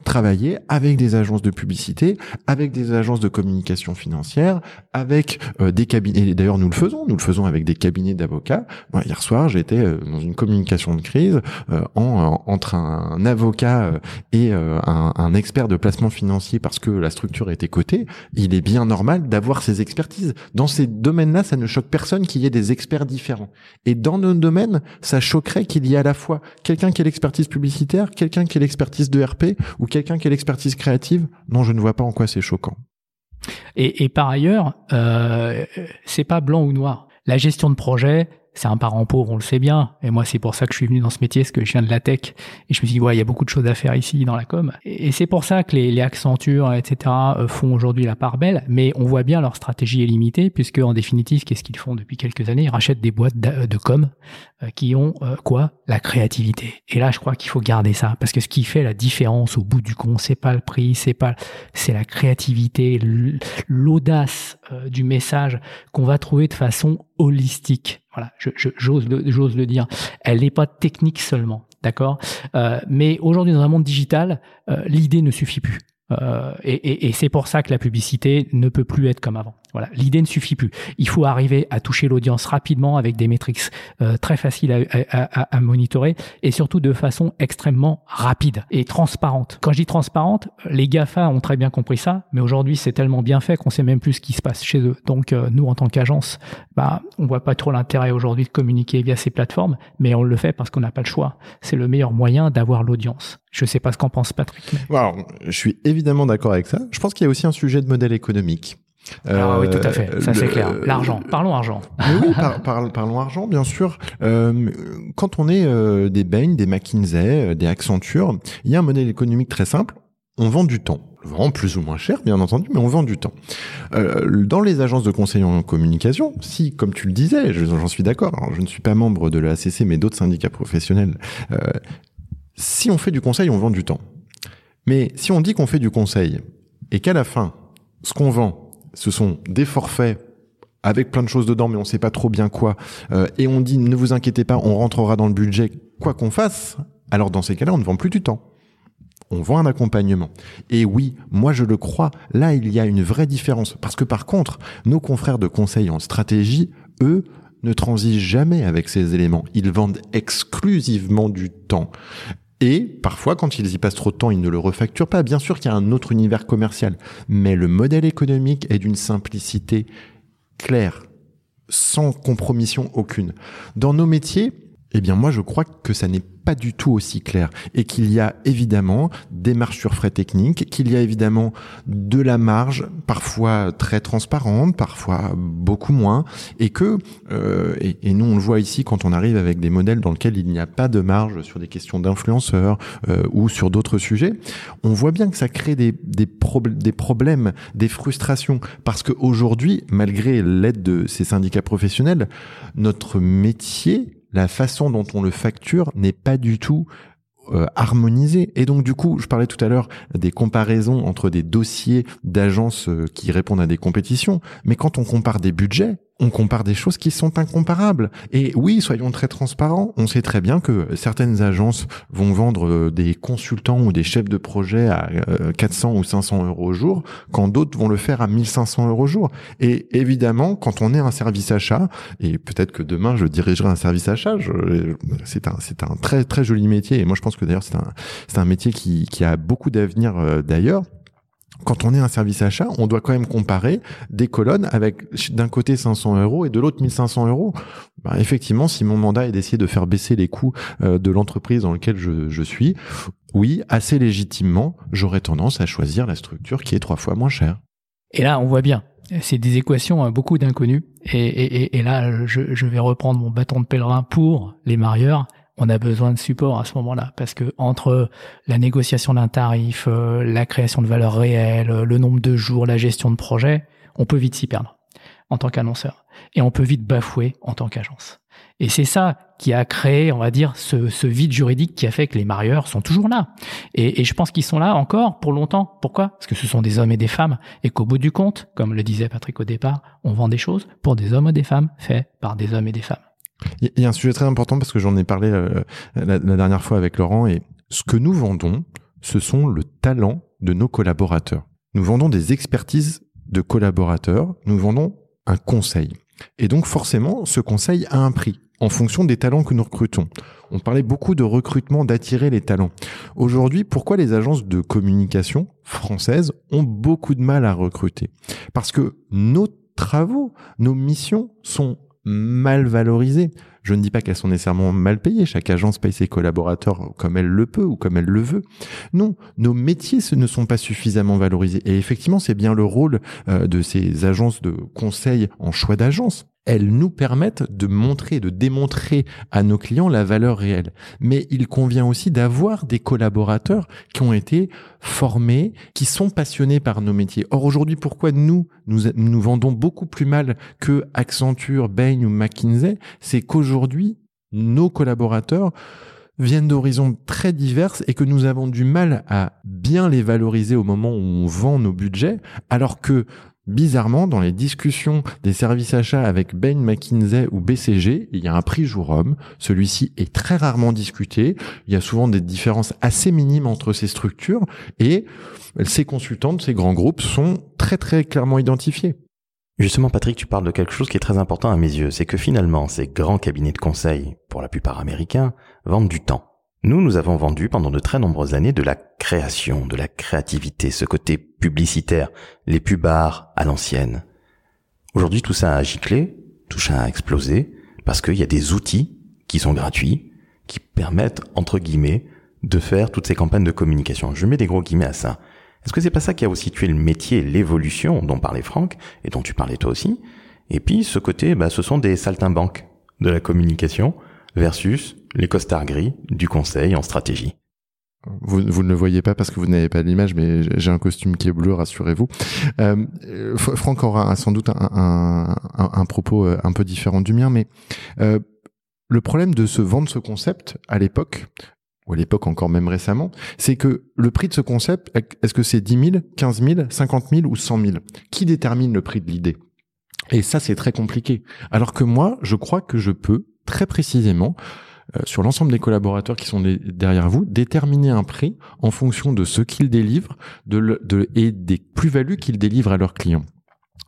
Speaker 4: travailler avec des agences de publicité, avec des agences de communication financière, avec euh, des cabinets. D'ailleurs, nous le faisons. Nous le faisons avec des cabinets d'avocats. hier soir, j'étais euh, dans une communication de crise en, entre un, avocat et un, un, expert de placement financier parce que la structure était cotée. Il est bien normal d'avoir ces expertises. Dans ces domaines-là, ça ne choque personne qu'il y ait des experts différents. Et dans nos domaines, ça choquerait qu'il y ait à la fois quelqu'un qui ait l'expertise publicitaire, quelqu'un qui ait l'expertise de RP ou quelqu'un qui a l'expertise créative, non, je ne vois pas en quoi c'est choquant.
Speaker 3: Et, par ailleurs, euh, c'est pas blanc ou noir. La gestion de projet, c'est un parent pauvre, on le sait bien. Et moi, c'est pour ça que je suis venu dans ce métier, parce que je viens de la tech. Et je me suis dit, ouais, il y a beaucoup de choses à faire ici dans la com. Et, c'est pour ça que les, les Accenture, etc., euh, font aujourd'hui la part belle. Mais on voit bien leur stratégie est limitée, puisque en définitive, qu'est-ce qu'ils font depuis quelques années? Ils rachètent des boîtes de com euh, qui ont euh, quoi? La créativité. Et là, je crois qu'il faut garder ça, parce que ce qui fait la différence au bout du compte, c'est pas le prix, c'est pas, c'est la créativité, l'audace du message qu'on va trouver de façon holistique. Voilà, j'ose je, le, j'ose le dire. Elle n'est pas technique seulement, d'accord? Euh, Mais aujourd'hui, dans un monde digital, euh, l'idée ne suffit plus. Euh, et, et, et c'est pour ça que la publicité ne peut plus être comme avant. Voilà, l'idée ne suffit plus. Il faut arriver à toucher l'audience rapidement avec des métriques euh, très faciles à, à, à, monitorer et surtout de façon extrêmement rapide et transparente. Quand je dis transparente, les Gafa ont très bien compris ça, mais aujourd'hui c'est tellement bien fait qu'on sait même plus ce qui se passe chez eux. Donc euh, nous en tant qu'agence, bah on voit pas trop l'intérêt aujourd'hui de communiquer via ces plateformes, mais on le fait parce qu'on n'a pas le choix. C'est le meilleur moyen d'avoir l'audience. Je sais pas ce qu'en pense Patrick.
Speaker 4: Alors, je suis évidemment d'accord avec ça. Je pense qu'il y a aussi un sujet de modèle économique.
Speaker 3: Ah oui, tout à fait, ça c'est clair. L'argent, parlons argent.
Speaker 4: oui, parlons argent, bien sûr. Euh, quand on est euh, des Bain, des McKinsey, euh, des Accenture, il y a un modèle économique très simple. On vend du temps. On vend plus ou moins cher, bien entendu, mais on vend du temps. dans les agences de conseil en communication, si, comme tu le disais, j'en suis d'accord, je ne suis pas membre de l'ACC, mais d'autres syndicats professionnels, si on fait du conseil, on vend du temps. Mais si on dit qu'on fait du conseil et qu'à la fin, ce qu'on vend, ce sont des forfaits avec plein de choses dedans, mais on ne sait pas trop bien quoi. Euh, et on dit ne vous inquiétez pas, on rentrera dans le budget quoi qu'on fasse. Alors dans ces cas-là, on ne vend plus du temps. On vend un accompagnement. Et oui, moi je le crois, là il y a une vraie différence. Parce que par contre, nos confrères de conseil en stratégie, eux, ne transigent jamais avec ces éléments. Ils vendent exclusivement du temps. Et parfois, quand ils y passent trop de temps, ils ne le refacturent pas. Bien sûr qu'il y a un autre univers commercial, mais le modèle économique est d'une simplicité claire, sans compromission aucune. Dans nos métiers, eh bien moi je crois que ça n'est pas du tout aussi clair et qu'il y a évidemment des marges sur frais techniques, qu'il y a évidemment de la marge parfois très transparente, parfois beaucoup moins et que euh, et, nous on le voit ici quand on arrive avec des modèles dans lesquels il n'y a pas de marge sur des questions d'influenceurs euh, ou sur d'autres sujets, on voit bien que ça crée des des, des problèmes, des frustrations parce qu'aujourd'hui malgré l'aide de ces syndicats professionnels, notre métier la façon dont on le facture n'est pas du tout euh. Et donc du coup, je parlais tout à l'heure des comparaisons entre des dossiers d'agences euh, qui répondent à des compétitions, mais quand on compare des budgets, on compare des choses qui sont incomparables. Et oui, soyons très transparents, on sait très bien que certaines agences vont vendre euh, des consultants ou des chefs de projet à 400 ou 500 euros au jour, quand d'autres vont le faire à 1500 euros au jour. Et évidemment, quand on est un service achat, et peut-être que demain je dirigerai un service achat, c'est un, c'est un très très joli métier, et moi je pense que d'ailleurs c'est un, c'est un métier qui, qui a beaucoup d'avenir euh, d'ailleurs quand on est un service achat, on doit quand même comparer des colonnes avec d'un côté 500 euros et de l'autre 1500 euros. Bah, effectivement, si mon mandat est d'essayer de faire baisser les coûts euh, de l'entreprise dans laquelle je, suis, oui, assez légitimement, j'aurais tendance à choisir la structure qui est trois fois moins chère.
Speaker 3: Et là, on voit bien, c'est des équations à beaucoup d'inconnus. Et, là, je vais reprendre mon bâton de pèlerin pour les marieurs on a besoin de support à ce moment-là parce que entre la négociation d'un tarif, euh, la création de valeur réelle, le nombre de jours, la gestion de projet, on peut vite s'y perdre en tant qu'annonceur et on peut vite bafouer en tant qu'agence. Et c'est ça qui a créé, on va dire, ce, vide juridique qui a fait que les marieurs sont toujours là. Et, et je pense qu'ils sont là encore pour longtemps. Pourquoi? Parce que ce sont des hommes et des femmes et qu'au bout du compte, comme le disait Patrick au départ, on vend des choses pour des hommes et des femmes faits par des hommes et des femmes.
Speaker 4: Il y a un sujet très important parce que j'en ai parlé euh, la, dernière fois avec Laurent et ce que nous vendons, ce sont le talent de nos collaborateurs. Nous vendons des expertises de collaborateurs, nous vendons un conseil. Et donc forcément, ce conseil a un prix en fonction des talents que nous recrutons. On parlait beaucoup de recrutement, d'attirer les talents. Aujourd'hui, pourquoi les agences de communication françaises ont beaucoup de mal à recruter? Parce que nos travaux, nos missions sont mal valorisées. Je ne dis pas qu'elles sont nécessairement mal payées. Chaque agence paye ses collaborateurs comme elle le peut ou comme elle le veut. Non, nos métiers ne sont pas suffisamment valorisés. Et effectivement, c'est bien le rôle euh, de ces agences de conseil en choix d'agence elles nous permettent de montrer, de démontrer à nos clients la valeur réelle. Mais il convient aussi d'avoir des collaborateurs qui ont été formés, qui sont passionnés par nos métiers. Or aujourd'hui, pourquoi nous, nous, nous vendons beaucoup plus mal que Accenture, Bain ou McKinsey? C'est qu'aujourd'hui, nos collaborateurs viennent d'horizons très diverses et que nous avons du mal à bien les valoriser au moment où on vend nos budgets, alors que bizarrement, dans les discussions des services achats avec Bain, McKinsey ou BCG, il y a un prix jour homme. Celui-ci est très rarement discuté. Il y a souvent des différences assez minimes entre ces structures et ces consultants de ces grands groupes sont très très clairement identifiés.
Speaker 1: Justement, Patrick, tu parles de quelque chose qui est très important à mes yeux, c'est que finalement, ces grands cabinets de conseil, pour la plupart américains, vendent du temps. Nous, nous avons vendu pendant de très nombreuses années de la création, de la créativité, ce côté publicitaire, les pubars à l'ancienne. Aujourd'hui, tout ça a giclé, tout ça a explosé, parce qu'il y a des outils qui sont gratuits, qui permettent, entre guillemets, de faire toutes ces campagnes de communication. Je mets des gros guillemets à ça. Est-ce que c'est pas ça qui a aussi tué le métier, l'évolution dont parlait Franck, et dont tu parlais toi aussi? Et puis, ce côté, bah, ce sont des saltimbanques de la communication versus les costards gris du conseil en stratégie.
Speaker 4: Vous, ne le voyez pas parce que vous n'avez pas l'image, mais j'ai un costume qui est bleu, rassurez-vous. Euh, Franck aura sans doute un, propos euh, un peu différent du mien, mais euh, le problème de se vendre ce concept à l'époque, ou à l'époque encore même récemment, c'est que le prix de ce concept, est-ce que c'est 10 000, 15 000, 50 000 ou 100 000 Qui détermine le prix de l'idée? Et ça, c'est très compliqué. Alors que moi, je crois que je peux très précisément euh, sur l'ensemble des collaborateurs qui sont derrière vous, déterminer un prix en fonction de ce qu'ils délivrent et des plus-values qu'ils délivrent à leurs clients.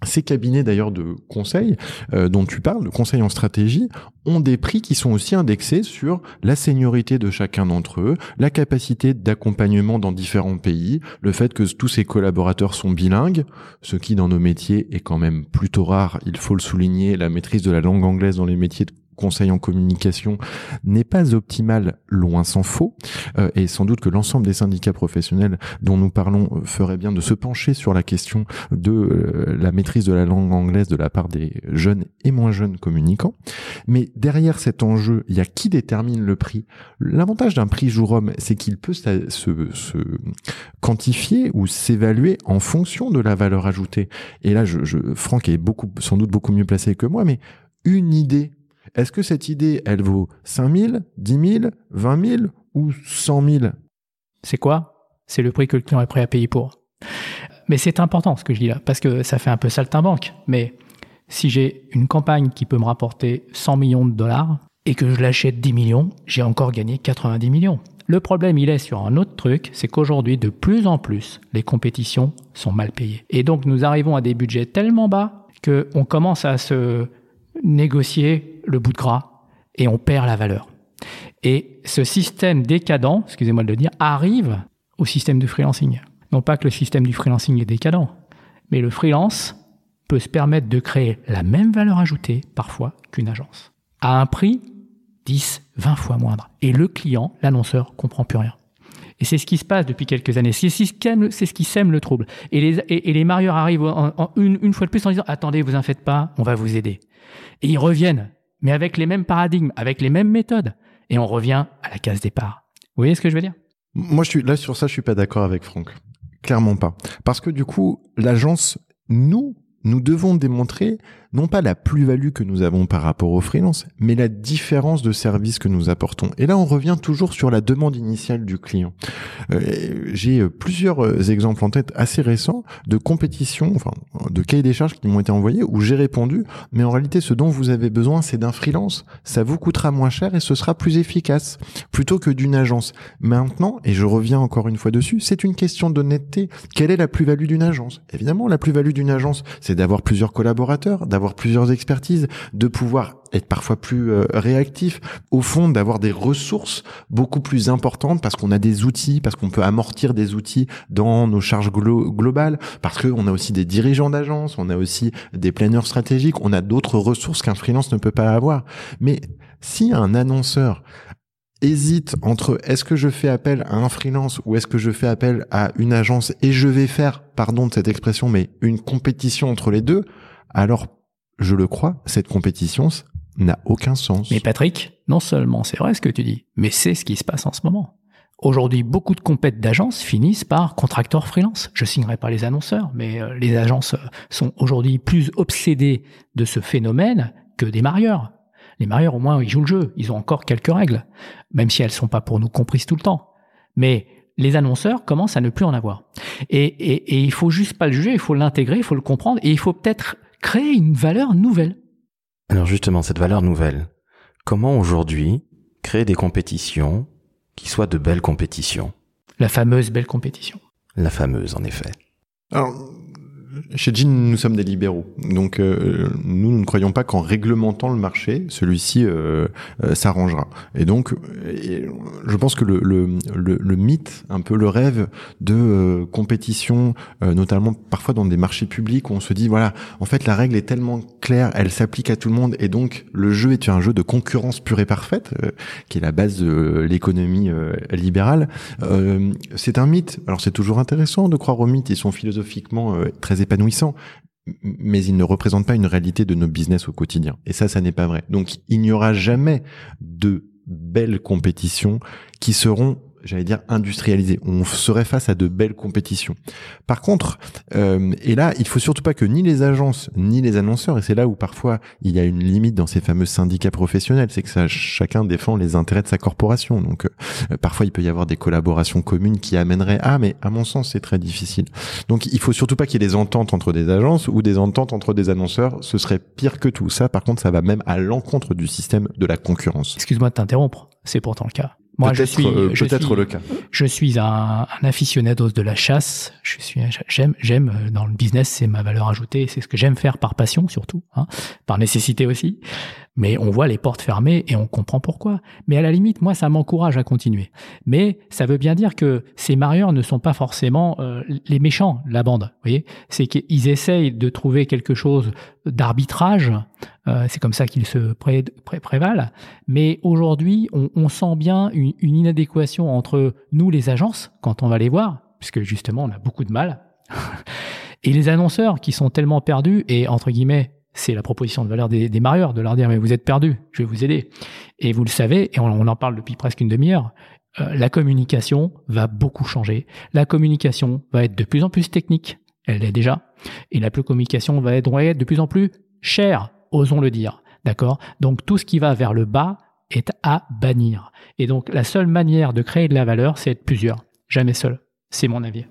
Speaker 4: Ces cabinets d'ailleurs de conseil euh, dont tu parles, de conseil en stratégie, ont des prix qui sont aussi indexés sur la seniorité de chacun d'entre eux, la capacité d'accompagnement dans différents pays, le fait que tous ces collaborateurs sont bilingues, ce qui dans nos métiers est quand même plutôt rare, il faut le souligner, la maîtrise de la langue anglaise dans les métiers conseil en communication n'est pas optimal, loin s'en faut, euh, et sans doute que l'ensemble des syndicats professionnels dont nous parlons euh, ferait bien de se pencher sur la question de euh, la maîtrise de la langue anglaise de la part des jeunes et moins jeunes communicants. Mais derrière cet enjeu, il y a qui détermine le prix? L'avantage d'un prix jour homme, c'est qu'il peut se, se, quantifier ou s'évaluer en fonction de la valeur ajoutée. Et là, je, je, Franck est beaucoup, sans doute beaucoup mieux placé que moi, mais une idée est-ce que cette idée, elle vaut 5 000, 10 000, 20 000 ou 100 000
Speaker 3: C'est quoi? C'est le prix que le client est prêt à payer pour. Mais c'est important ce que je dis là, parce que ça fait un peu saltimbanque. Mais si j'ai une campagne qui peut me rapporter 100 millions de dollars et que je l'achète 10 millions, j'ai encore gagné 90 millions. Le problème, il est sur un autre truc, c'est qu'aujourd'hui, de plus en plus, les compétitions sont mal payées. Et donc, nous arrivons à des budgets tellement bas qu'on commence à se négocier le bout de gras et on perd la valeur. Et ce système décadent, excusez-moi de le dire, arrive au système du freelancing. Non pas que le système du freelancing est décadent, mais le freelance peut se permettre de créer la même valeur ajoutée, parfois, qu'une agence, à un prix 10, 20 fois moindre. Et le client, l'annonceur, comprend plus rien. Et c'est ce qui se passe depuis quelques années. C'est ce qui sème le trouble. Et les, marieurs arrivent une, une, fois de plus en disant Attendez, vous en faites pas, on va vous aider. Et ils reviennent, mais avec les mêmes paradigmes, avec les mêmes méthodes. Et on revient à la case départ. Vous voyez ce que je veux dire?
Speaker 4: Moi, là sur ça, je suis pas d'accord avec Franck. Clairement pas. Parce que du coup, l'agence, nous, nous devons démontrer non pas la plus-value que nous avons par rapport au freelance, mais la différence de service que nous apportons. Et là, on revient toujours sur la demande initiale du client. Euh, j'ai euh, plusieurs euh, exemples en tête assez récents de compétitions, enfin, de cahiers des charges qui m'ont été envoyés où j'ai répondu, mais en réalité, ce dont vous avez besoin, c'est d'un freelance. Ça vous coûtera moins cher et ce sera plus efficace, plutôt que d'une agence. Maintenant, et je reviens encore une fois dessus, c'est une question d'honnêteté. Quelle est la plus-value d'une agence? Évidemment, la plus-value d'une agence, c'est d'avoir plusieurs collaborateurs, plusieurs expertises, de pouvoir être parfois plus euh, réactif, au fond d'avoir des ressources beaucoup plus importantes parce qu'on a des outils, parce qu'on peut amortir des outils dans nos charges globales, parce qu'on a aussi des dirigeants d'agence, on a aussi des planeurs stratégiques, on a d'autres ressources qu'un freelance ne peut pas avoir. Mais si un annonceur hésite entre est-ce que je fais appel à un freelance ou est-ce que je fais appel à une agence et je vais faire, pardon de cette expression, mais une compétition entre les deux, alors je le crois, cette compétition n'a aucun sens.
Speaker 3: Mais Patrick, non seulement c'est vrai ce que tu dis, mais c'est ce qui se passe en ce moment. Aujourd'hui, beaucoup de compètes d'agences finissent par contracteurs freelance. Je signerai pas les annonceurs, mais euh, les agences euh, sont aujourd'hui plus obsédées de ce phénomène que des marieurs. Les marieurs, au moins, ils jouent le jeu. Ils ont encore quelques règles, même si elles sont pas pour nous comprises tout le temps. Mais les annonceurs commencent à ne plus en avoir. Et, et, et il faut juste pas le juger, il faut l'intégrer, il faut le comprendre, et il faut peut-être créer une valeur nouvelle.
Speaker 1: Alors justement, cette valeur nouvelle, comment aujourd'hui créer des compétitions qui soient de belles compétitions?
Speaker 3: La fameuse belle compétition.
Speaker 1: La fameuse, en effet.
Speaker 4: Alors, chez Jean, nous sommes des libéraux. Donc, euh, nous, nous ne croyons pas qu'en réglementant le marché, celui-ci euh, euh, s'arrangera. Et donc, je pense que le, le, le, mythe, un peu le rêve de compétition, notamment parfois dans des marchés publics, où on se dit, voilà, en fait, la règle est tellement claire, elle s'applique à tout le monde, et donc le jeu est un jeu de concurrence pure et parfaite, qui est la base de l'économie libérale. c'est un mythe. Alors, c'est toujours intéressant de croire aux mythes. Ils sont philosophiquement très épanouissant, mais il ne représente pas une réalité de nos business au quotidien. Et ça, ça n'est pas vrai. Donc, il n'y aura jamais de belles compétitions qui seront j'allais dire industrialisé. On serait face à de belles compétitions. Par contre, euh, et là, il faut surtout pas que ni les agences ni les annonceurs, et c'est là où parfois il y a une limite dans ces fameux syndicats professionnels, c'est que ça, chacun défend les intérêts de sa corporation. Donc euh, parfois il peut y avoir des collaborations communes qui amèneraient ah mais à mon sens c'est très difficile. Donc il faut surtout pas qu'il y ait des ententes entre des agences ou des ententes entre des annonceurs. Ce serait pire que tout. Ça, par contre, ça va même à l'encontre du système de la concurrence.
Speaker 3: Excuse-moi de t'interrompre. C'est pourtant le cas.
Speaker 4: Moi, je suis euh, peut-être le cas.
Speaker 3: Je suis un, un aficionado de la chasse. Je suis, j'aime, j'aime euh, dans le business, c'est ma valeur ajoutée. C'est ce que j'aime faire par passion surtout, hein, par nécessité aussi mais on voit les portes fermées et on comprend pourquoi. Mais à la limite, moi, ça m'encourage à continuer. Mais ça veut bien dire que ces marieurs ne sont pas forcément euh, les méchants, la bande. Vous voyez, c'est qu'ils essayent de trouver quelque chose d'arbitrage. Euh, c'est comme ça qu'ils se pré prévalent. Mais aujourd'hui, on, sent bien une, une inadéquation entre nous, les agences, quand on va les voir, puisque justement, on a beaucoup de mal. et les annonceurs qui sont tellement perdus et entre guillemets c'est la proposition de valeur des, marieurs, de leur dire mais vous êtes perdus, je vais vous aider. Et vous le savez, et on, en parle depuis presque une demi-heure, euh, la communication va beaucoup changer. La communication va être de plus en plus technique, elle l'est déjà, et la communication va être, va être de plus en plus chère, osons le dire. D'accord? Donc tout ce qui va vers le bas est à bannir. Et donc la seule manière de créer de la valeur, c'est être plusieurs, jamais seul. C'est mon avis.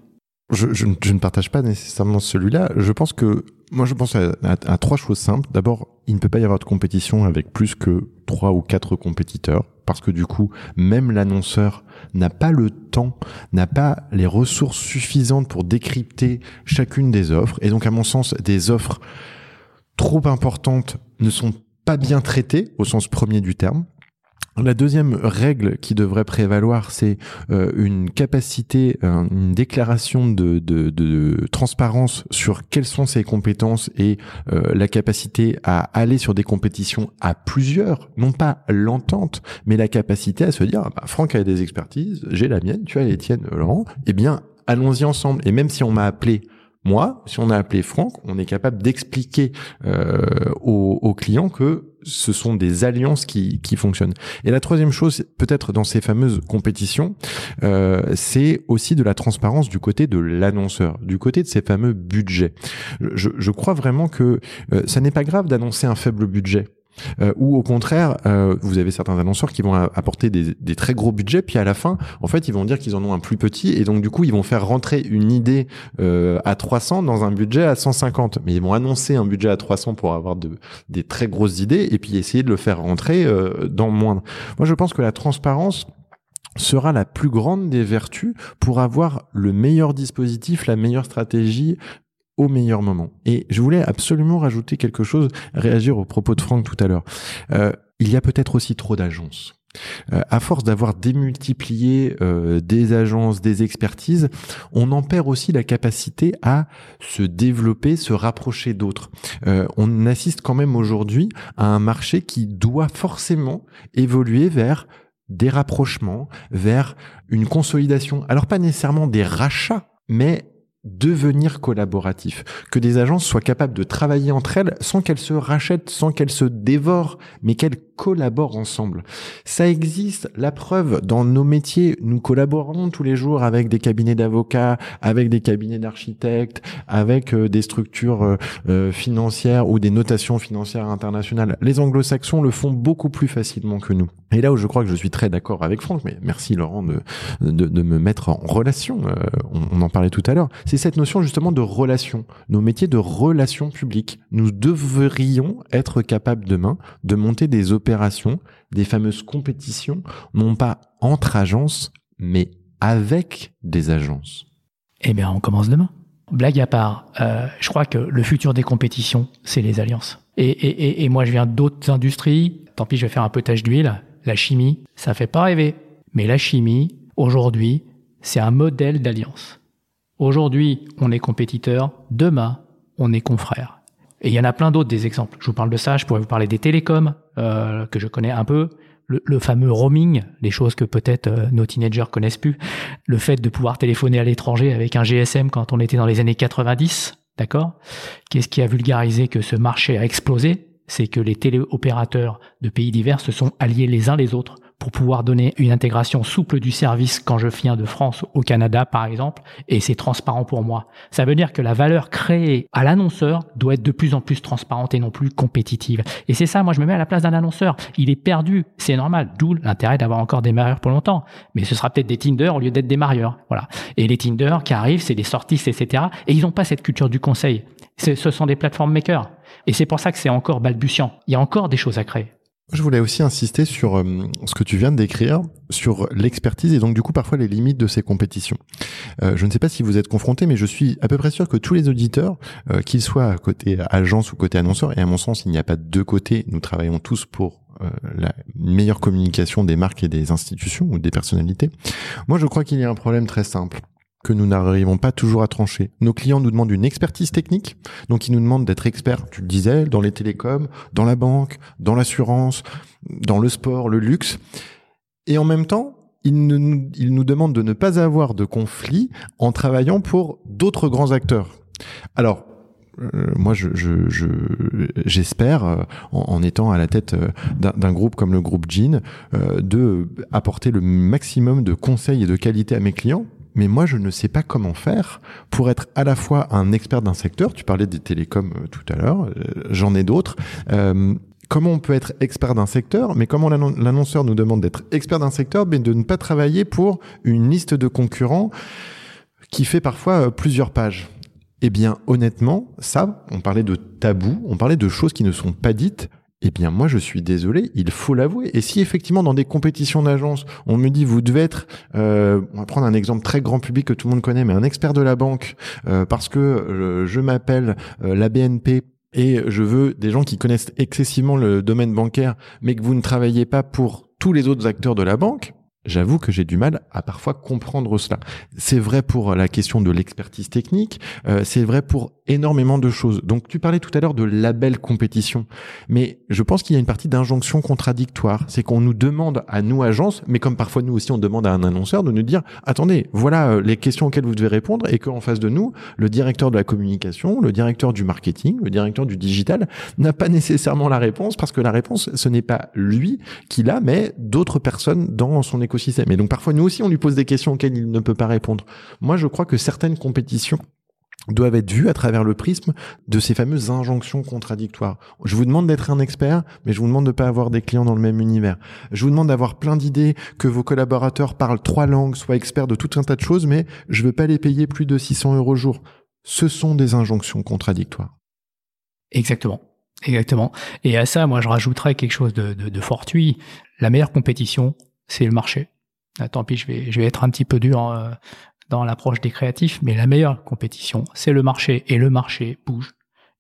Speaker 4: Je, ne partage pas nécessairement celui-là. Je pense que moi, je pense à, trois choses simples. D'abord, il ne peut pas y avoir de compétition avec plus que trois ou quatre compétiteurs, parce que du coup, même l'annonceur n'a pas le temps, n'a pas les ressources suffisantes pour décrypter chacune des offres. Et donc, à mon sens, des offres trop importantes ne sont pas bien traitées au sens premier du terme. La deuxième règle qui devrait prévaloir, c'est euh, une capacité, une déclaration de, transparence sur quelles sont ses compétences et euh, la capacité à aller sur des compétitions à plusieurs, non pas l'entente, mais la capacité à se dire, ah bah, Franck a des expertises, j'ai la mienne, tu as les tiennes, Laurent, eh bien, allons-y ensemble. Et même si on m'a appelé moi, si on a appelé Franck, on est capable d'expliquer euh, aux, clients que ce sont des alliances qui, qui fonctionnent. Et la troisième chose, peut-être dans ces fameuses compétitions, euh, c'est aussi de la transparence du côté de l'annonceur, du côté de ces fameux budgets. Je, je crois vraiment que euh, ça n'est pas grave d'annoncer un faible budget. Euh, ou au contraire, euh, vous avez certains annonceurs qui vont apporter des, des, très gros budgets, puis à la fin, en fait, ils vont dire qu'ils en ont un plus petit, et donc du coup, ils vont faire rentrer une idée euh, à 300 dans un budget à 150. Mais ils vont annoncer un budget à 300 pour avoir de, des très grosses idées, et puis essayer de le faire rentrer euh, dans moindre. Moi, je pense que la transparence sera la plus grande des vertus pour avoir le meilleur dispositif, la meilleure stratégie au meilleur moment. Et je voulais absolument rajouter quelque chose, réagir au propos de Franck tout à l'heure. Euh, il y a peut-être aussi trop d'agences. Euh, à force d'avoir démultiplié euh, des agences, des expertises, on en perd aussi la capacité à se développer, se rapprocher d'autres. Euh, on assiste quand même aujourd'hui à un marché qui doit forcément évoluer vers des rapprochements, vers une consolidation. Alors pas nécessairement des rachats, mais devenir collaboratif, que des agences soient capables de travailler entre elles sans qu'elles se rachètent, sans qu'elles se dévorent, mais qu'elles collaborent ensemble. Ça existe, la preuve, dans nos métiers, nous collaborons tous les jours avec des cabinets d'avocats, avec des cabinets d'architectes, avec euh, des structures euh, euh, financières ou des notations financières internationales. Les anglo-saxons le font beaucoup plus facilement que nous. Et là où je crois que je suis très d'accord avec Franck, mais merci Laurent de, de, de me mettre en relation, on, on en parlait tout à l'heure, c'est cette notion justement de relation, nos métiers de relations publiques. Nous devrions être capables demain de monter des opérations, des fameuses compétitions, non pas entre agences, mais avec des agences.
Speaker 3: Eh bien, on commence demain. Blague à part, euh, je crois que le futur des compétitions, c'est les alliances. Et, moi, je viens d'autres industries. Tant pis, je vais faire un peu tâche d'huile. La chimie, ça fait pas rêver. Mais la chimie, aujourd'hui, c'est un modèle d'alliance. Aujourd'hui, on est compétiteur, demain, on est confrère. Et il y en a plein d'autres des exemples. Je vous parle de ça, je pourrais vous parler des télécoms, euh, que je connais un peu, le, fameux roaming, les choses que peut-être euh, nos teenagers connaissent plus, le fait de pouvoir téléphoner à l'étranger avec un GSM quand on était dans les années 90, d'accord? Qu'est-ce qui a vulgarisé que ce marché a explosé? C'est que les téléopérateurs de pays divers se sont alliés les uns les autres pour pouvoir donner une intégration souple du service quand je viens de France au Canada, par exemple, et c'est transparent pour moi. Ça veut dire que la valeur créée à l'annonceur doit être de plus en plus transparente et non plus compétitive. Et c'est ça, moi je me mets à la place d'un annonceur. Il est perdu, c'est normal, d'où l'intérêt d'avoir encore des marieurs pour longtemps. Mais ce sera peut-être des Tinder au lieu d'être des marieurs. Voilà. Et les Tinder qui arrivent, c'est des sorties, etc. Et ils n'ont pas cette culture du conseil. Ce sont des plateformes makers. Et c'est pour ça que c'est encore balbutiant. Il y a encore des choses à créer.
Speaker 4: Je voulais aussi insister sur euh, ce que tu viens de décrire, sur l'expertise et donc du coup parfois les limites de ces compétitions. Euh, je ne sais pas si vous êtes confronté, mais je suis à peu près sûr que tous les auditeurs, euh, qu'ils soient côté agence ou côté annonceur, et à mon sens il n'y a pas deux côtés, nous travaillons tous pour la meilleure communication des marques et des institutions ou des personnalités. Moi je crois qu'il y a un problème très simple que nous n'arrivons pas toujours à trancher. Nos clients nous demandent une expertise technique, donc ils nous demandent d'être experts, tu le disais, dans les télécoms, dans la banque, dans l'assurance, dans le sport, le luxe. Et en même temps, ils, nous demandent de ne pas avoir de conflit en travaillant pour d'autres grands acteurs. Alors, euh, moi, je, j'espère, euh, en, étant à la tête euh, d'un, groupe comme le groupe Jean, de apporter le maximum de conseils et de qualité à mes clients mais moi je ne sais pas comment faire pour être à la fois un expert d'un secteur, tu parlais des télécoms euh, tout à l'heure, euh, j'en ai d'autres, euh, comment on peut être expert d'un secteur, mais comment l'annonceur nous demande d'être expert d'un secteur, mais de ne pas travailler pour une liste de concurrents qui fait parfois plusieurs pages. Eh bien, honnêtement, ça, on parlait de tabou, on parlait de choses qui ne sont pas dites. Eh bien, moi, je suis désolé, il faut l'avouer. Et si effectivement, dans des compétitions d'agence, on me dit, vous devez être, euh, on va prendre un exemple très grand public que tout le monde connaît, mais un expert de la banque, euh, parce que euh, je m'appelle la BNP et je veux des gens qui connaissent excessivement le domaine bancaire, mais que vous ne travaillez pas pour tous les autres acteurs de la banque, J'avoue que j'ai du mal à parfois comprendre cela. C'est vrai pour la question de l'expertise technique, euh, c'est vrai pour énormément de choses. Donc tu parlais tout à l'heure de label compétition, mais je pense qu'il y a une partie d'injonction contradictoire. C'est qu'on nous demande à nous agences, mais comme parfois nous aussi on demande à un annonceur de nous dire attendez, voilà euh, les questions auxquelles vous devez répondre et qu'en face de nous, le directeur de la communication, le directeur du marketing, le directeur du digital n'a pas nécessairement la réponse parce que la réponse ce n'est pas lui qui l'a, mais d'autres personnes dans son écosystème. Et donc parfois nous aussi on lui pose des questions auxquelles il ne peut pas répondre. Moi je crois que certaines compétitions doivent être vues à travers le prisme de ces fameuses injonctions contradictoires. Je vous demande d'être un expert, mais je vous demande de ne pas avoir des clients dans le même univers. Je vous demande d'avoir plein d'idées, que vos collaborateurs parlent trois langues, soient experts de tout un tas de choses, mais je ne veux pas les payer plus de 600 euros jour. Ce sont des injonctions contradictoires.
Speaker 3: Exactement. Exactement. Et à ça, moi, je rajouterais quelque chose de fortuit. La meilleure compétition, c'est le marché. Ah, tant pis, je vais, je vais être un petit peu dur euh, dans l'approche des créatifs, mais la meilleure compétition, c'est le marché. Et le marché bouge.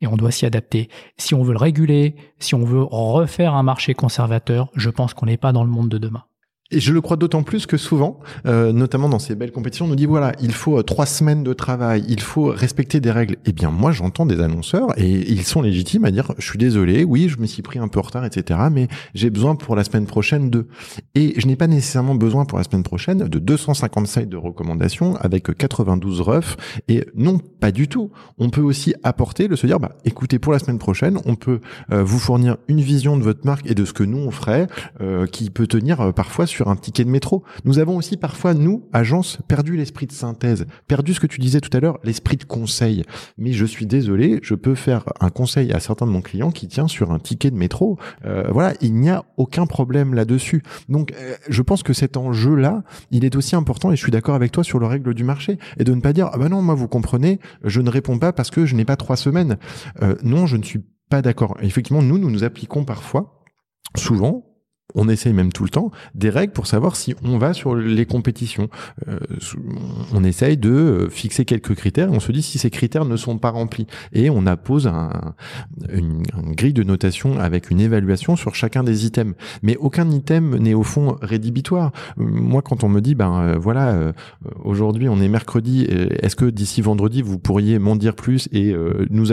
Speaker 3: Et on doit s'y adapter. Si on veut le réguler, si on veut refaire un marché conservateur, je pense qu'on n'est pas dans le monde de demain.
Speaker 4: Et je le crois d'autant plus que souvent, euh, notamment dans ces belles compétitions, on nous dit voilà, il faut euh, trois semaines de travail, il faut respecter des règles. Eh bien, moi, j'entends des annonceurs et ils sont légitimes à dire je suis désolé, oui, je me suis pris un peu en retard, etc. Mais j'ai besoin pour la semaine prochaine de. Et je n'ai pas nécessairement besoin pour la semaine prochaine de 250 sites de recommandations avec 92 refs. Et non, pas du tout. On peut aussi apporter le se dire bah écoutez, pour la semaine prochaine, on peut euh, vous fournir une vision de votre marque et de ce que nous on ferait, qui peut tenir parfois sur un ticket de métro. Nous avons aussi parfois, nous, agences, perdu l'esprit de synthèse, perdu ce que tu disais tout à l'heure, l'esprit de conseil. Mais je suis désolé, je peux faire un conseil à certains de mon clients qui tient sur un ticket de métro. Euh, voilà, il n'y a aucun problème là-dessus. Donc, euh, je pense que cet enjeu-là, il est aussi important, et je suis d'accord avec toi sur le règle du marché, et de ne pas dire, ah ben non, moi, vous comprenez, je ne réponds pas parce que je n'ai pas trois semaines. Euh, non, je ne suis pas d'accord. Effectivement, nous, nous nous appliquons parfois, souvent, on essaye même tout le temps des règles pour savoir si on va sur les compétitions. Euh, on essaye de euh, fixer quelques critères on se dit si ces critères ne sont pas remplis. Et on appose un, une, grille de notation avec une évaluation sur chacun des items. Mais aucun item n'est au fond rédhibitoire. Moi, quand on me dit, ben euh, voilà, aujourd'hui on est mercredi, est-ce que d'ici vendredi vous pourriez m'en dire plus et nous,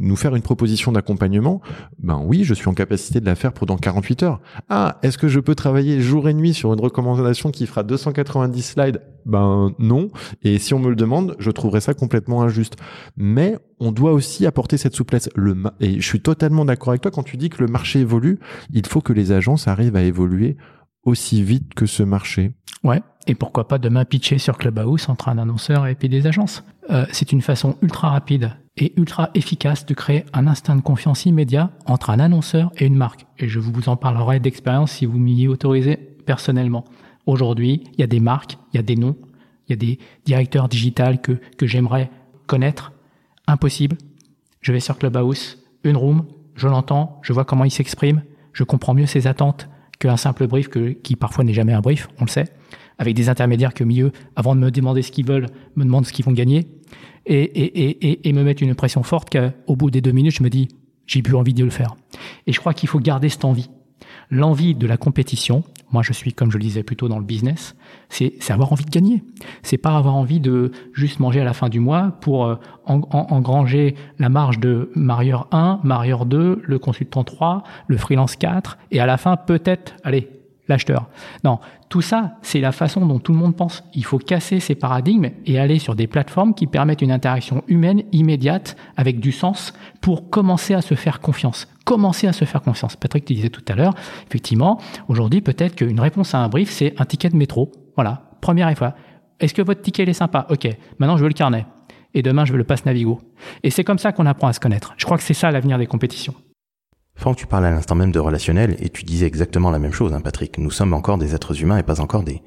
Speaker 4: nous faire une proposition d'accompagnement? Ben oui, je suis en capacité de la faire pendant 48 heures ah, est-ce que je peux travailler jour et nuit sur une recommandation qui fera 290 slides? Ben non. Et si on me le demande, je trouverais ça complètement injuste. Mais on doit aussi apporter cette souplesse. Le et je suis totalement d'accord avec toi quand tu dis que le marché évolue. Il faut que les agences arrivent à évoluer aussi vite que ce marché.
Speaker 3: Ouais. Et pourquoi pas demain pitcher sur Clubhouse entre un annonceur et puis des agences. Euh, c'est une façon ultra rapide et ultra efficace de créer un instinct de confiance immédiat entre un annonceur et une marque. Et je vous en parlerai d'expérience si vous m'y autorisez personnellement. Aujourd'hui, il y a des marques, il y a des noms, il y a des directeurs digitales que, que j'aimerais connaître. Impossible. Je vais sur Clubhouse, une room, je l'entends, je vois comment il s'exprime, je comprends mieux ses attentes qu'un simple brief que, qui parfois n'est jamais un brief, on le sait, avec des intermédiaires que milieu, avant de me demander ce qu'ils veulent, me demandent ce qu'ils vont gagner et, et, et, et me mettre une pression forte qu'au bout des deux minutes, je me dis, j'ai plus envie de le faire. Et je crois qu'il faut garder cette envie. L'envie de la compétition, moi je suis, comme je le disais plutôt dans le business, c'est avoir envie de gagner. C'est pas avoir envie de juste manger à la fin du mois pour euh, engranger la marge de marieur 1, marieur 2, le consultant 3, le freelance 4, et à la fin peut-être, allez, l'acheteur. Non, tout ça, c'est la façon dont tout le monde pense. Il faut casser ces paradigmes et aller sur des plateformes qui permettent une interaction humaine immédiate avec du sens pour commencer à se faire confiance. Commencer à se faire confiance. Patrick, tu disais tout à l'heure, effectivement, aujourd'hui, peut-être qu'une réponse à un brief, c'est un ticket de métro. Voilà, première fois. Est-ce que votre ticket est sympa? Ok, maintenant je veux le carnet. Et demain, je veux le passe Navigo. Et c'est comme ça qu'on apprend à se connaître. Je crois que c'est ça l'avenir des compétitions.
Speaker 1: Franck, tu parlais à l'instant même de relationnel et tu disais exactement la même chose, hein, Patrick. Nous sommes encore des êtres humains et pas encore des,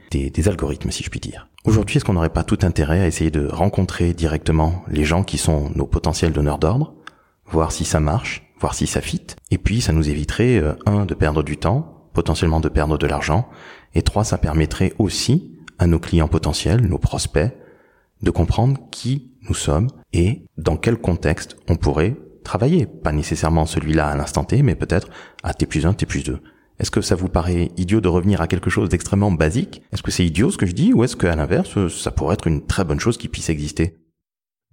Speaker 1: algorithmes, si je puis dire. Aujourd'hui, est-ce qu'on n'aurait pas tout intérêt à essayer de rencontrer directement les gens qui sont nos potentiels donneurs d'ordre, voir si ça marche, voir si ça fit, et puis ça nous éviterait, euh, un, de perdre du temps, potentiellement de perdre de l'argent, et trois, ça permettrait aussi à nos clients potentiels, nos prospects, de comprendre qui nous sommes et dans quel contexte on pourrait travailler. Pas nécessairement celui-là à l'instant T, mais peut-être à T plus 1, T plus 2. Est-ce que ça vous paraît idiot de revenir à quelque chose d'extrêmement basique? Est-ce que c'est idiot ce que je dis ou est-ce qu'à l'inverse, ça pourrait être une très bonne chose qui puisse exister?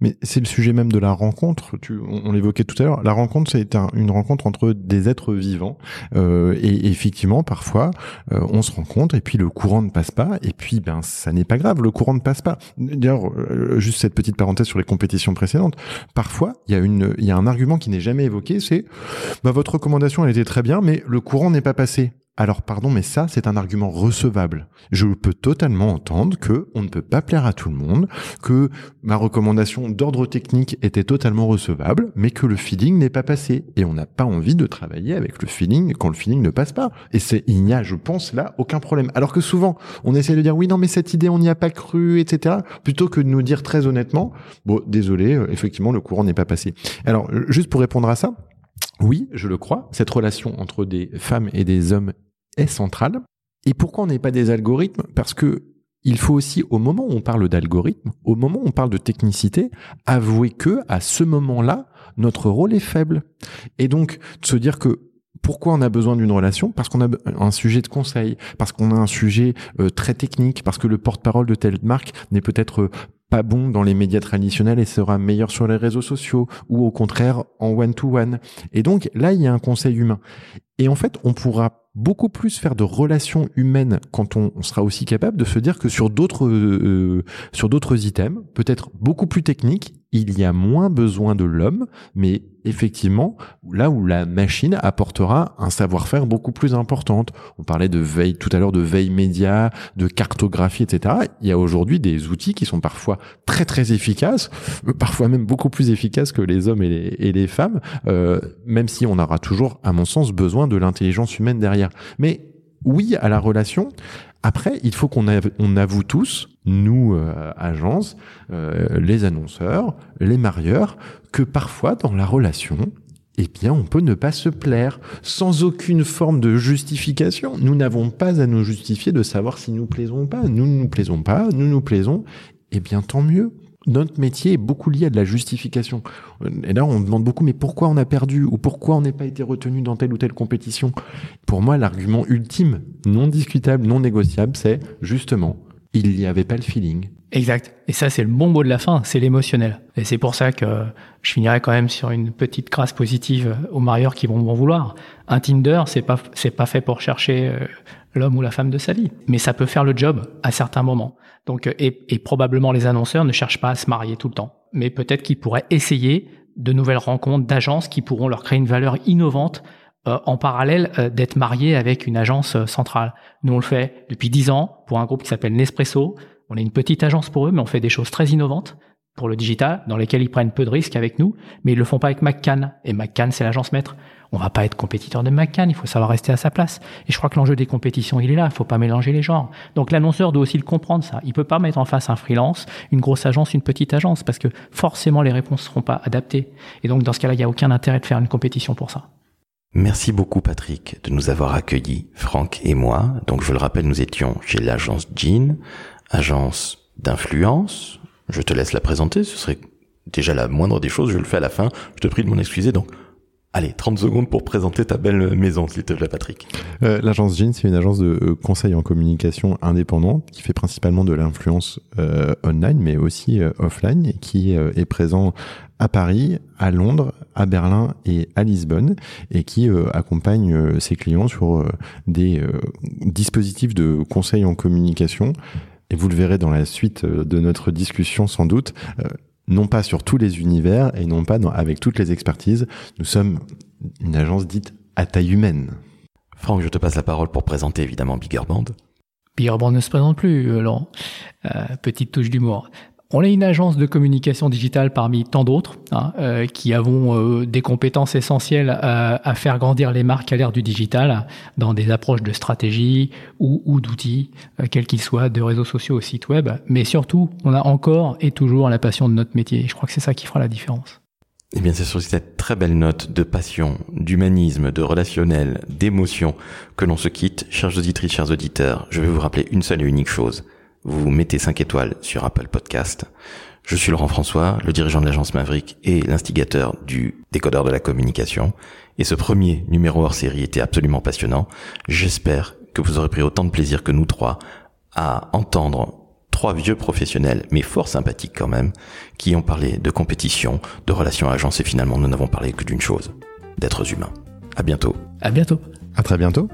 Speaker 4: Mais c'est le sujet même de la rencontre. On, l'évoquait tout à l'heure. La rencontre, c'est une rencontre entre des êtres vivants. Euh, et, effectivement, parfois, euh, on se rencontre et puis le courant ne passe pas. Et puis, ben, ça n'est pas grave. Le courant ne passe pas. D'ailleurs, euh, juste cette petite parenthèse sur les compétitions précédentes. Parfois, il y a une, il y a un argument qui n'est jamais évoqué. C'est, bah, votre recommandation, elle était très bien, mais le courant n'est pas passé. Alors pardon, mais ça, c'est un argument recevable. Je peux totalement entendre que on ne peut pas plaire à tout le monde, que ma recommandation d'ordre technique était totalement recevable, mais que le feeling n'est pas passé. Et on n'a pas envie de travailler avec le feeling quand le feeling ne passe pas. Et c'est, il n'y a, je pense, là, aucun problème. Alors que souvent, on essaie de dire oui, non, mais cette idée, on n'y a pas cru, etc. Plutôt que de nous dire très honnêtement, bon, désolé, euh, effectivement, le courant n'est pas passé. Alors, juste pour répondre à ça, oui, je le crois, cette relation entre des femmes et des hommes est centrale. Et pourquoi on n'est pas des algorithmes? Parce que il faut aussi, au moment où on parle d'algorithme, au moment où on parle de technicité, avouer que, à ce moment-là, notre rôle est faible. Et donc, de se dire que pourquoi on a besoin d'une relation? Parce qu'on a un sujet de conseil, parce qu'on a un sujet euh, très technique, parce que le porte-parole de telle marque n'est peut-être euh, pas bon dans les médias traditionnels et sera meilleur sur les réseaux sociaux ou au contraire en one-to-one. Et donc là, il y a un conseil humain. Et en fait, on pourra beaucoup plus faire de relations humaines quand on, sera aussi capable de se dire que sur d'autres euh, sur d'autres items, peut-être beaucoup plus techniques, il y a moins besoin de l'homme, mais effectivement, là où la machine apportera un savoir-faire beaucoup plus important. On parlait de veille tout à l'heure de veille média, de cartographie, etc. Il y a aujourd'hui des outils qui sont parfois très très efficaces, parfois même beaucoup plus efficaces que les hommes et les, femmes, euh, même si on aura toujours, à mon sens, besoin de l'intelligence humaine derrière. Mais oui à la relation. Après, il faut qu'on avoue tous, nous, euh, agences, euh, les annonceurs, les marieurs, que parfois dans la relation, eh bien, on peut ne pas se plaire sans aucune forme de justification. Nous n'avons pas à nous justifier de savoir si nous plaisons ou pas. Nous ne nous plaisons pas, nous nous plaisons. Eh bien, tant mieux notre métier est beaucoup lié à de la justification. Et là, on demande beaucoup, mais pourquoi on a perdu ou pourquoi on n'a pas été retenu dans telle ou telle compétition? Pour moi, l'argument ultime, non discutable, non négociable, c'est justement, il n'y avait pas le feeling.
Speaker 3: Exact. Et ça, c'est le bon mot de la fin, c'est l'émotionnel. Et c'est pour ça que je finirai quand même sur une petite grâce positive aux marieurs qui vont m'en vouloir. Un Tinder, c'est pas, c'est pas fait pour chercher euh, l'homme ou la femme de sa vie. Mais ça peut faire le job à certains moments. Donc, euh, et, probablement les annonceurs ne cherchent pas à se marier tout le temps. Mais peut-être qu'ils pourraient essayer de nouvelles rencontres d'agences qui pourront leur créer une valeur innovante euh, en parallèle d'être mariés avec une agence centrale. Nous, on le fait depuis dix ans pour un groupe qui s'appelle Nespresso. On est une petite agence pour eux, mais on fait des choses très innovantes pour le digital, dans lesquelles ils prennent peu de risques avec nous, mais ils le font pas avec McCann. Et McCann, c'est l'agence maître on va pas être compétiteur de McCann, il faut savoir rester à sa place. Et je crois que l'enjeu des compétitions, il est là, il faut pas mélanger les genres. Donc l'annonceur doit aussi le comprendre ça. Il peut pas mettre en face un freelance, une grosse agence, une petite agence, parce que forcément les réponses seront pas adaptées. Et donc dans ce cas-là, il y a aucun intérêt de faire une compétition pour ça.
Speaker 1: Merci beaucoup Patrick de nous avoir accueillis, Franck et moi. Donc je le rappelle, nous étions chez l'agence Jean, agence d'influence. Je te laisse la présenter, ce serait déjà la moindre des choses, je le fais à la fin. Je te prie de m'en excuser. Donc Allez, 30 secondes pour présenter ta belle maison, s'il te plaît, Patrick.
Speaker 4: Euh, L'agence Jean, c'est une agence de euh, conseil en communication indépendante qui fait principalement de l'influence euh, online, mais aussi offline, qui est présent à Paris, à Londres, à Berlin et à Lisbonne, et qui accompagne ses clients sur des dispositifs de conseil en communication. Et vous le verrez dans la suite de notre discussion sans doute non pas sur tous les univers et non pas avec toutes les expertises. Nous sommes une agence dite à taille humaine.
Speaker 1: Franck, je te passe la parole pour présenter évidemment Bigger Band.
Speaker 3: Bigger Band ne se présente plus, euh, Laurent. Euh, petite touche d'humour. On est une agence de communication digitale parmi tant d'autres hein, euh, qui avons euh, des compétences essentielles à, à, faire grandir les marques à l'ère du digital dans des approches de stratégie ou, ou d'outils, euh, quels qu'ils soient, de réseaux sociaux au site web. Mais surtout, on a encore et toujours la passion de notre métier. Je crois que c'est ça qui fera la différence.
Speaker 1: Eh bien, c'est sur cette très belle note de passion, d'humanisme, de relationnel, d'émotion que l'on se quitte. Chers auditrices, chers auditeurs, je vais vous rappeler une seule et unique chose vous mettez 5 étoiles sur Apple Podcast. Je suis Laurent François, le dirigeant de l'agence Maverick et l'instigateur du décodeur de la communication. Et ce premier numéro hors série était absolument passionnant. J'espère que vous aurez pris autant de plaisir que nous trois à entendre trois vieux professionnels, mais fort sympathiques quand même, qui ont parlé de compétition, de relations agence et finalement nous n'avons parlé que d'une chose, d'êtres humains. À bientôt.
Speaker 3: À bientôt.
Speaker 4: À très bientôt.